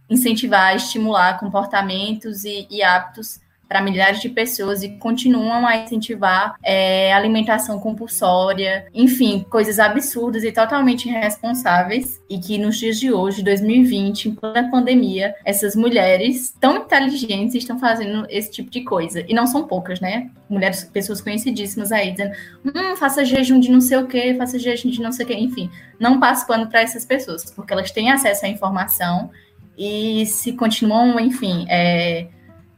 incentivar, estimular comportamentos e, e hábitos para milhares de pessoas e continuam a incentivar é, alimentação compulsória, enfim, coisas absurdas e totalmente irresponsáveis. E que nos dias de hoje, 2020, em plena pandemia, essas mulheres tão inteligentes estão fazendo esse tipo de coisa. E não são poucas, né? Mulheres, pessoas conhecidíssimas aí, dizendo: hum, faça jejum de não sei o quê, faça jejum de não sei o quê. Enfim, não passo pano para essas pessoas, porque elas têm acesso à informação e se continuam, enfim, é,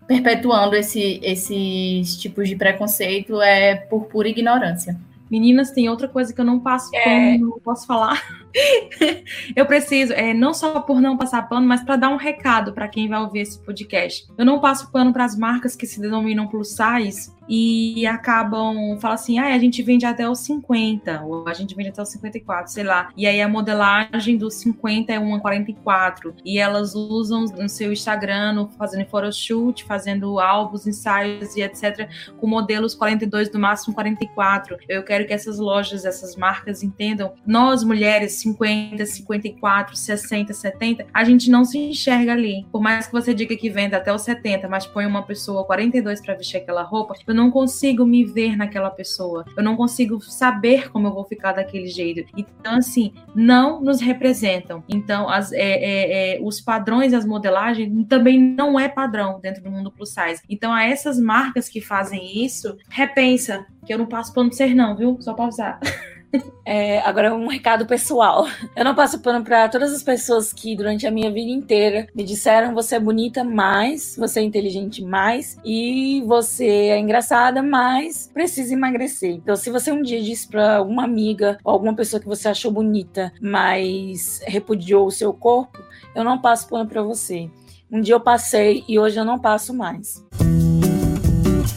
perpetuando esse, esses tipos de preconceito é por pura ignorância. Meninas, tem outra coisa que eu não passo é... não posso falar. eu preciso, é, não só por não passar pano, mas para dar um recado para quem vai ouvir esse podcast. Eu não passo pano para as marcas que se denominam plus size e acabam, fala assim, ah, a gente vende até os 50, ou a gente vende até os 54, sei lá. E aí a modelagem dos 50 é uma 44. E elas usam no seu Instagram, fazendo photoshoot, fazendo álbuns, ensaios e etc, com modelos 42 no máximo 44. Eu quero que essas lojas, essas marcas entendam, nós mulheres 50, 54, 60, 70, a gente não se enxerga ali. Por mais que você diga que venda até os 70, mas põe uma pessoa 42 para vestir aquela roupa, eu não consigo me ver naquela pessoa. Eu não consigo saber como eu vou ficar daquele jeito. Então, assim, não nos representam. Então, as, é, é, é, os padrões, as modelagens também não é padrão dentro do mundo plus size. Então, a essas marcas que fazem isso, repensa, que eu não passo pano de ser não, viu? Só pra usar. É, agora um recado pessoal. Eu não passo pano para todas as pessoas que durante a minha vida inteira me disseram você é bonita mais, você é inteligente mais e você é engraçada mais, precisa emagrecer. Então, se você um dia disse para alguma amiga ou alguma pessoa que você achou bonita, mas repudiou o seu corpo, eu não passo pano para você. Um dia eu passei e hoje eu não passo mais.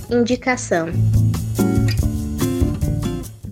Indicação.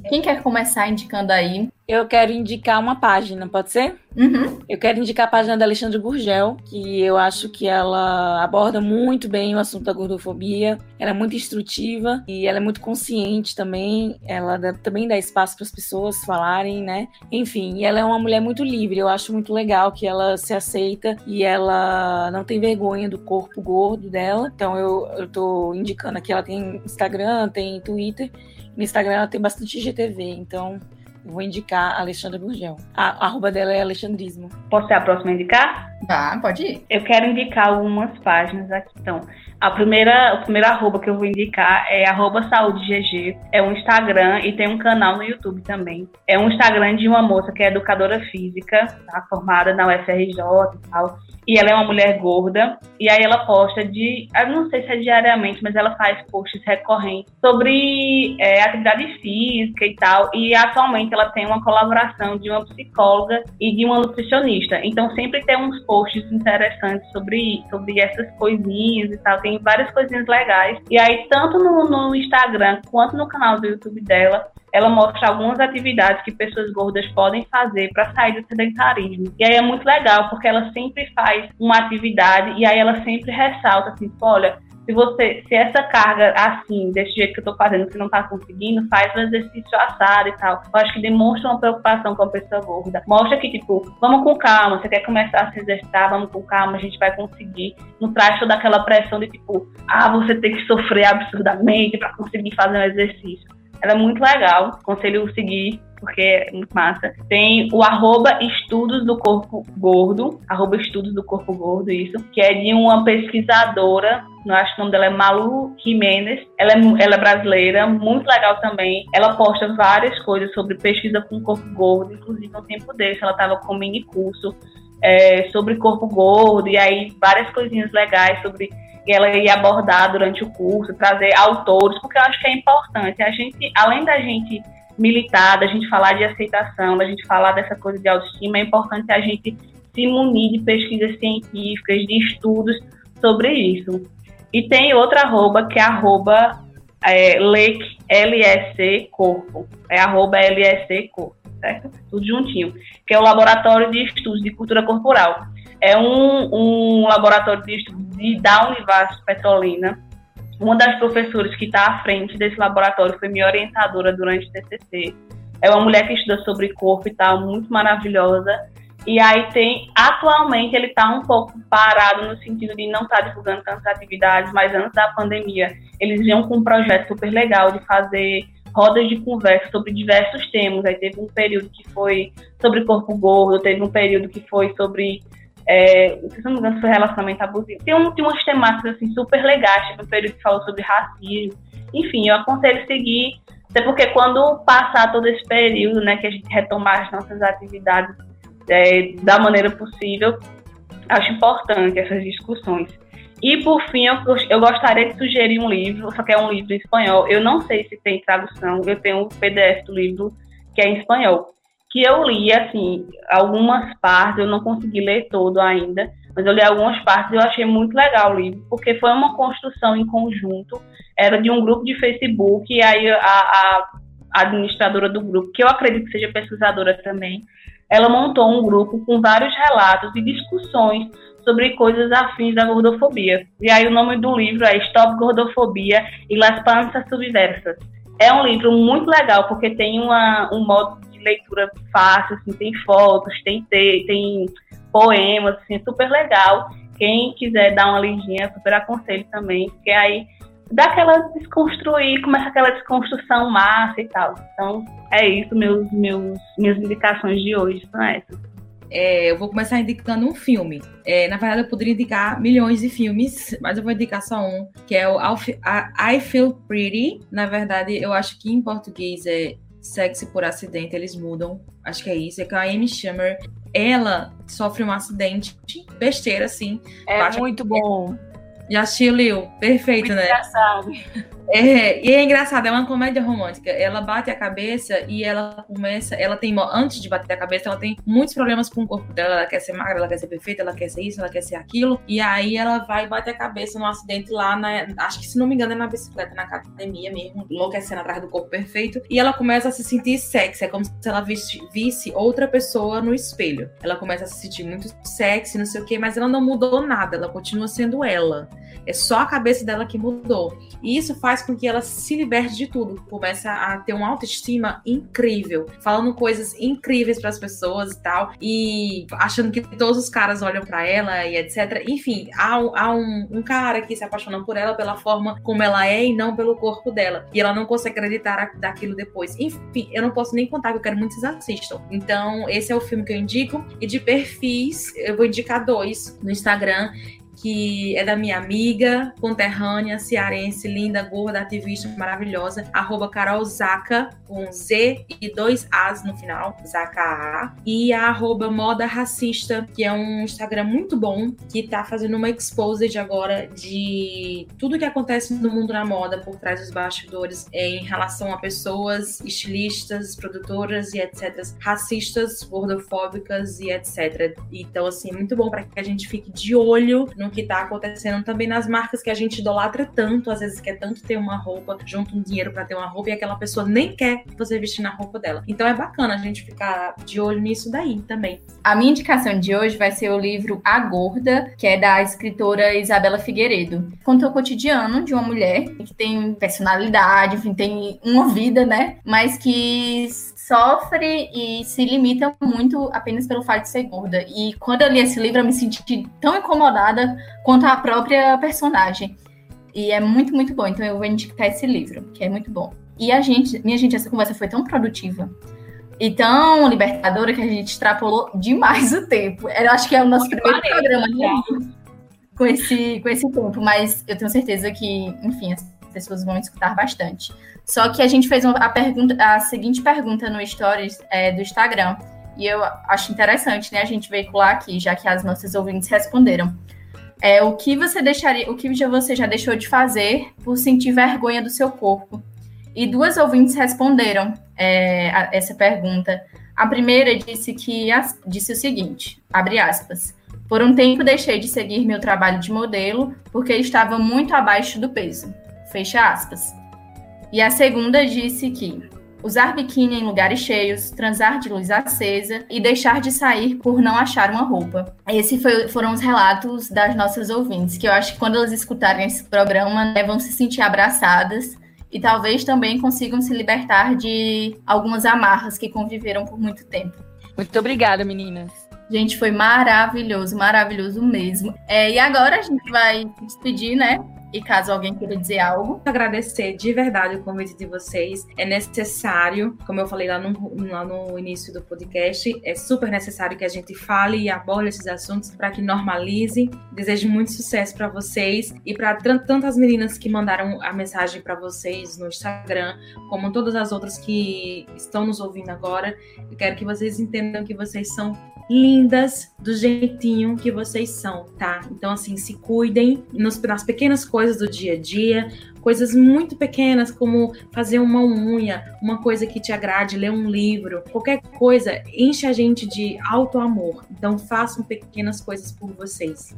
Quem quer começar indicando aí? Eu quero indicar uma página, pode ser? Uhum. Eu quero indicar a página da Alexandre Gurgel, que eu acho que ela aborda muito bem o assunto da gordofobia. Ela é muito instrutiva e ela é muito consciente também. Ela dá, também dá espaço para as pessoas falarem, né? Enfim, ela é uma mulher muito livre. Eu acho muito legal que ela se aceita e ela não tem vergonha do corpo gordo dela. Então eu, eu tô indicando aqui, ela tem Instagram, tem Twitter no Instagram ela tem bastante GTV, então vou indicar a Alexandra Gurgel. A, a arroba dela é Alexandrismo. Posso ser a próxima a indicar? Tá, pode ir. Eu quero indicar algumas páginas aqui. Então, a primeira, o primeiro arroba que eu vou indicar é arroba saúdegg. É um Instagram e tem um canal no YouTube também. É um Instagram de uma moça que é educadora física, tá? formada na UFRJ e tal e ela é uma mulher gorda, e aí ela posta de, eu não sei se é diariamente, mas ela faz posts recorrentes sobre é, atividade física e tal, e atualmente ela tem uma colaboração de uma psicóloga e de uma nutricionista, então sempre tem uns posts interessantes sobre, sobre essas coisinhas e tal, tem várias coisinhas legais, e aí tanto no, no Instagram quanto no canal do YouTube dela, ela mostra algumas atividades que pessoas gordas podem fazer para sair do sedentarismo. E aí é muito legal, porque ela sempre faz uma atividade e aí ela sempre ressalta assim, olha, se você, se essa carga assim, desse jeito que eu tô fazendo, você não tá conseguindo, faz um exercício assado e tal. Eu acho que demonstra uma preocupação com a pessoa gorda. Mostra que, tipo, vamos com calma, você quer começar a se exercitar, vamos com calma, a gente vai conseguir. Não traz toda aquela pressão de, tipo, ah, você tem que sofrer absurdamente para conseguir fazer um exercício. Ela é muito legal, aconselho seguir, porque é muito massa. Tem o arroba estudos do corpo gordo, arroba estudos do corpo gordo, isso, que é de uma pesquisadora, não acho que o nome dela é Malu Jimenez, ela é, ela é brasileira, muito legal também. Ela posta várias coisas sobre pesquisa com corpo gordo, inclusive no tempo desse ela estava com um mini curso é, sobre corpo gordo, e aí várias coisinhas legais sobre ela ia abordar durante o curso, trazer autores, porque eu acho que é importante. A gente, além da gente militar, da gente falar de aceitação, da gente falar dessa coisa de autoestima, é importante a gente se munir de pesquisas científicas, de estudos sobre isso. E tem outra arroba, que é arroba é, LEC, Corpo. É arroba LSC Corpo, certo? Tudo juntinho. Que é o Laboratório de Estudos de Cultura Corporal. É um, um laboratório de estudos da Univasf Petrolina. Uma das professoras que está à frente desse laboratório foi minha orientadora durante o TCC. É uma mulher que estuda sobre corpo e tal, muito maravilhosa. E aí tem, atualmente ele está um pouco parado no sentido de não estar tá divulgando tantas atividades, mas antes da pandemia eles vinham com um projeto super legal de fazer rodas de conversa sobre diversos temas. Aí teve um período que foi sobre corpo gordo, teve um período que foi sobre é, se não me engano, foi relacionamento abusivo. Tem, um, tem umas temáticas assim, super legais, tipo um período que falou sobre racismo. Enfim, eu aconselho seguir, até porque quando passar todo esse período, né, que a gente retomar as nossas atividades é, da maneira possível, acho importante essas discussões. E por fim, eu, eu gostaria de sugerir um livro, só que é um livro em espanhol. Eu não sei se tem tradução, eu tenho o um PDF do livro que é em espanhol. Que eu li, assim, algumas partes, eu não consegui ler todo ainda, mas eu li algumas partes e eu achei muito legal o livro, porque foi uma construção em conjunto, era de um grupo de Facebook, e aí a, a administradora do grupo, que eu acredito que seja pesquisadora também, ela montou um grupo com vários relatos e discussões sobre coisas afins da gordofobia. E aí o nome do livro é Stop Gordofobia e Las Panças Subversas. É um livro muito legal porque tem uma, um modo leitura fácil, assim, tem fotos, tem, tem poemas, assim, super legal. Quem quiser dar uma lidinha, super aconselho também, porque aí dá aquela desconstruir, começa aquela desconstrução massa e tal. Então, é isso, meus, meus, minhas indicações de hoje são essas. É, eu vou começar indicando um filme. É, na verdade, eu poderia indicar milhões de filmes, mas eu vou indicar só um, que é o I Feel Pretty. Na verdade, eu acho que em português é Sexy por Acidente, eles mudam. Acho que é isso. É com a Amy Schumer. Ela sofre um acidente, besteira, assim. É muito bom. Já assistiu, Perfeito, muito né? Engraçado. É, e é engraçado, é uma comédia romântica. Ela bate a cabeça e ela começa. Ela tem. Antes de bater a cabeça, ela tem muitos problemas com o corpo dela. Ela quer ser magra, ela quer ser perfeita, ela quer ser isso, ela quer ser aquilo. E aí ela vai bater a cabeça num acidente lá na. Acho que se não me engano é na bicicleta, na academia mesmo, enlouquecendo atrás do corpo perfeito. E ela começa a se sentir sexy. É como se ela visse, visse outra pessoa no espelho. Ela começa a se sentir muito sexy, não sei o quê, mas ela não mudou nada. Ela continua sendo ela. É só a cabeça dela que mudou. E isso faz com que ela se liberte de tudo. Começa a ter uma autoestima incrível, falando coisas incríveis para as pessoas e tal, e achando que todos os caras olham para ela e etc. Enfim, há, há um, um, cara que se apaixona por ela pela forma como ela é e não pelo corpo dela. E ela não consegue acreditar daquilo depois. Enfim, eu não posso nem contar eu quero muito que vocês assistam. Então, esse é o filme que eu indico. E de perfis, eu vou indicar dois no Instagram que é da minha amiga, conterrânea, cearense, linda, gorda, ativista, maravilhosa, arroba Carol Zaca, com Z e dois As no final, Zaca A, e a arroba Moda Racista, que é um Instagram muito bom, que tá fazendo uma exposed agora de tudo que acontece no mundo da moda, por trás dos bastidores, em relação a pessoas, estilistas, produtoras e etc, racistas, gordofóbicas e etc. Então, assim, muito bom para que a gente fique de olho no no que está acontecendo também nas marcas que a gente idolatra tanto, às vezes quer tanto ter uma roupa, junta um dinheiro para ter uma roupa e aquela pessoa nem quer você vestir na roupa dela. Então é bacana a gente ficar de olho nisso daí também. A minha indicação de hoje vai ser o livro A Gorda, que é da escritora Isabela Figueiredo. Conta o cotidiano de uma mulher que tem personalidade, enfim, tem uma vida, né? Mas que sofre e se limita muito apenas pelo fato de ser gorda. E quando eu li esse livro, eu me senti tão incomodada quanto a própria personagem. E é muito, muito bom. Então eu vou indicar esse livro, que é muito bom. E a gente, minha gente, essa conversa foi tão produtiva e tão libertadora que a gente extrapolou demais o tempo. Eu acho que é o nosso muito primeiro programa né? com esse, com esse tempo, mas eu tenho certeza que, enfim, as pessoas vão escutar bastante. Só que a gente fez uma, a, pergunta, a seguinte pergunta no Stories é, do Instagram, e eu acho interessante, né, a gente veicular aqui, já que as nossas ouvintes responderam. É, o que você deixaria, o que você já deixou de fazer por sentir vergonha do seu corpo? E duas ouvintes responderam é, a, essa pergunta. A primeira disse que disse o seguinte: abre aspas. Por um tempo deixei de seguir meu trabalho de modelo porque estava muito abaixo do peso. Fecha aspas. E a segunda disse que usar biquíni em lugares cheios, transar de luz acesa e deixar de sair por não achar uma roupa. Esses foram os relatos das nossas ouvintes, que eu acho que quando elas escutarem esse programa né, vão se sentir abraçadas e talvez também consigam se libertar de algumas amarras que conviveram por muito tempo. Muito obrigada, meninas. Gente, foi maravilhoso, maravilhoso mesmo. É, e agora a gente vai se despedir, né? E caso alguém queira dizer algo. Agradecer de verdade o convite de vocês. É necessário, como eu falei lá no, lá no início do podcast, é super necessário que a gente fale e aborde esses assuntos para que normalize. Desejo muito sucesso para vocês e para tantas meninas que mandaram a mensagem para vocês no Instagram, como todas as outras que estão nos ouvindo agora. Eu quero que vocês entendam que vocês são lindas do jeitinho que vocês são, tá? Então, assim, se cuidem nos, nas pequenas coisas do dia a dia, coisas muito pequenas como fazer uma unha, uma coisa que te agrade, ler um livro, qualquer coisa enche a gente de alto amor. Então, façam pequenas coisas por vocês.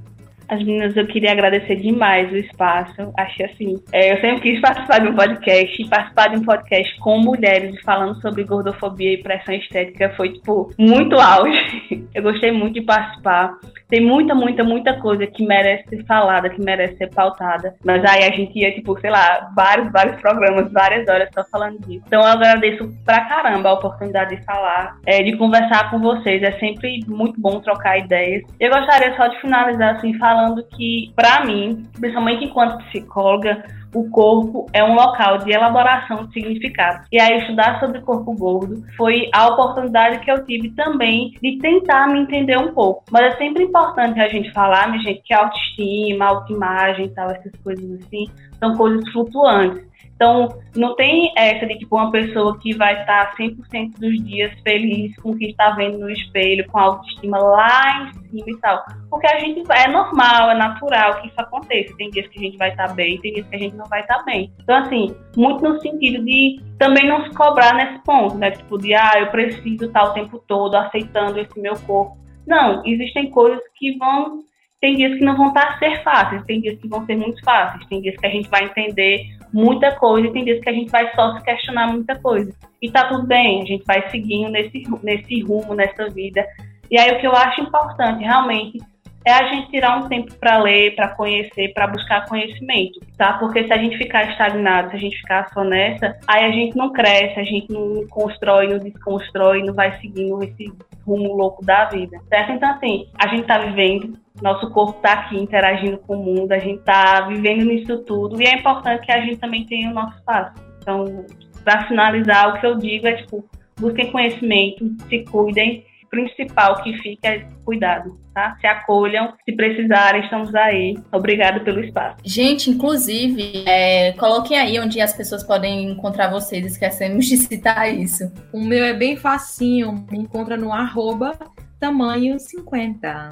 As meninas, eu queria agradecer demais o espaço. Achei assim. É, eu sempre quis participar de um podcast e participar de um podcast com mulheres falando sobre gordofobia e pressão estética foi, tipo, muito auge. Eu gostei muito de participar. Tem muita, muita, muita coisa que merece ser falada, que merece ser pautada. Mas aí a gente ia, tipo, sei lá, vários, vários programas, várias horas só falando disso. Então eu agradeço pra caramba a oportunidade de falar, é, de conversar com vocês. É sempre muito bom trocar ideias. Eu gostaria só de finalizar assim, falando falando que, para mim, principalmente enquanto psicóloga, o corpo é um local de elaboração de significado. E aí, estudar sobre corpo gordo foi a oportunidade que eu tive também de tentar me entender um pouco. Mas é sempre importante a gente falar, minha gente, que autoestima, autoimagem e tal, essas coisas assim, são coisas flutuantes. Então, não tem essa de tipo uma pessoa que vai estar 100% dos dias feliz com o que está vendo no espelho, com a autoestima lá em cima e tal. Porque a gente é normal, é natural que isso aconteça. Tem dias que a gente vai estar bem, tem dias que a gente não vai estar bem. Então, assim, muito no sentido de também não se cobrar nesse ponto, né? Tipo, de ah, eu preciso estar o tempo todo aceitando esse meu corpo. Não, existem coisas que vão tem dias que não vão estar ser fáceis, tem dias que vão ser muito fáceis, tem dias que a gente vai entender muita coisa e tem dias que a gente vai só se questionar muita coisa. E tá tudo bem, a gente vai seguindo nesse, nesse rumo, nessa vida. E aí o que eu acho importante realmente é a gente tirar um tempo para ler, para conhecer, para buscar conhecimento, tá? Porque se a gente ficar estagnado, se a gente ficar só nessa, aí a gente não cresce, a gente não constrói, não desconstrói, não vai seguindo esse rumo louco da vida, certo? Então, assim, a gente tá vivendo, nosso corpo está aqui interagindo com o mundo, a gente está vivendo nisso tudo e é importante que a gente também tenha o nosso espaço. Então, para finalizar, o que eu digo é tipo, busquem conhecimento, se cuidem, principal que fica é cuidado, tá? Se acolham, se precisarem, estamos aí. Obrigado pelo espaço. Gente, inclusive, é, coloquem aí onde as pessoas podem encontrar vocês, esquecemos de citar isso. O meu é bem facinho, me encontra no arroba tamanho 50.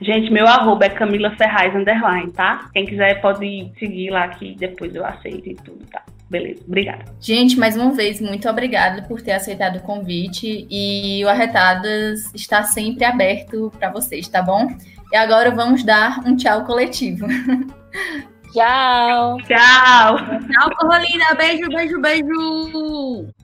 Gente, meu arroba é Camila Ferraz underline, tá? Quem quiser pode seguir lá que depois eu aceito e tudo, tá? Beleza, obrigada. Gente, mais uma vez, muito obrigada por ter aceitado o convite e o Arretadas está sempre aberto para vocês, tá bom? E agora vamos dar um tchau coletivo. Tchau. Tchau. Tchau, Corrolina. Beijo, beijo, beijo.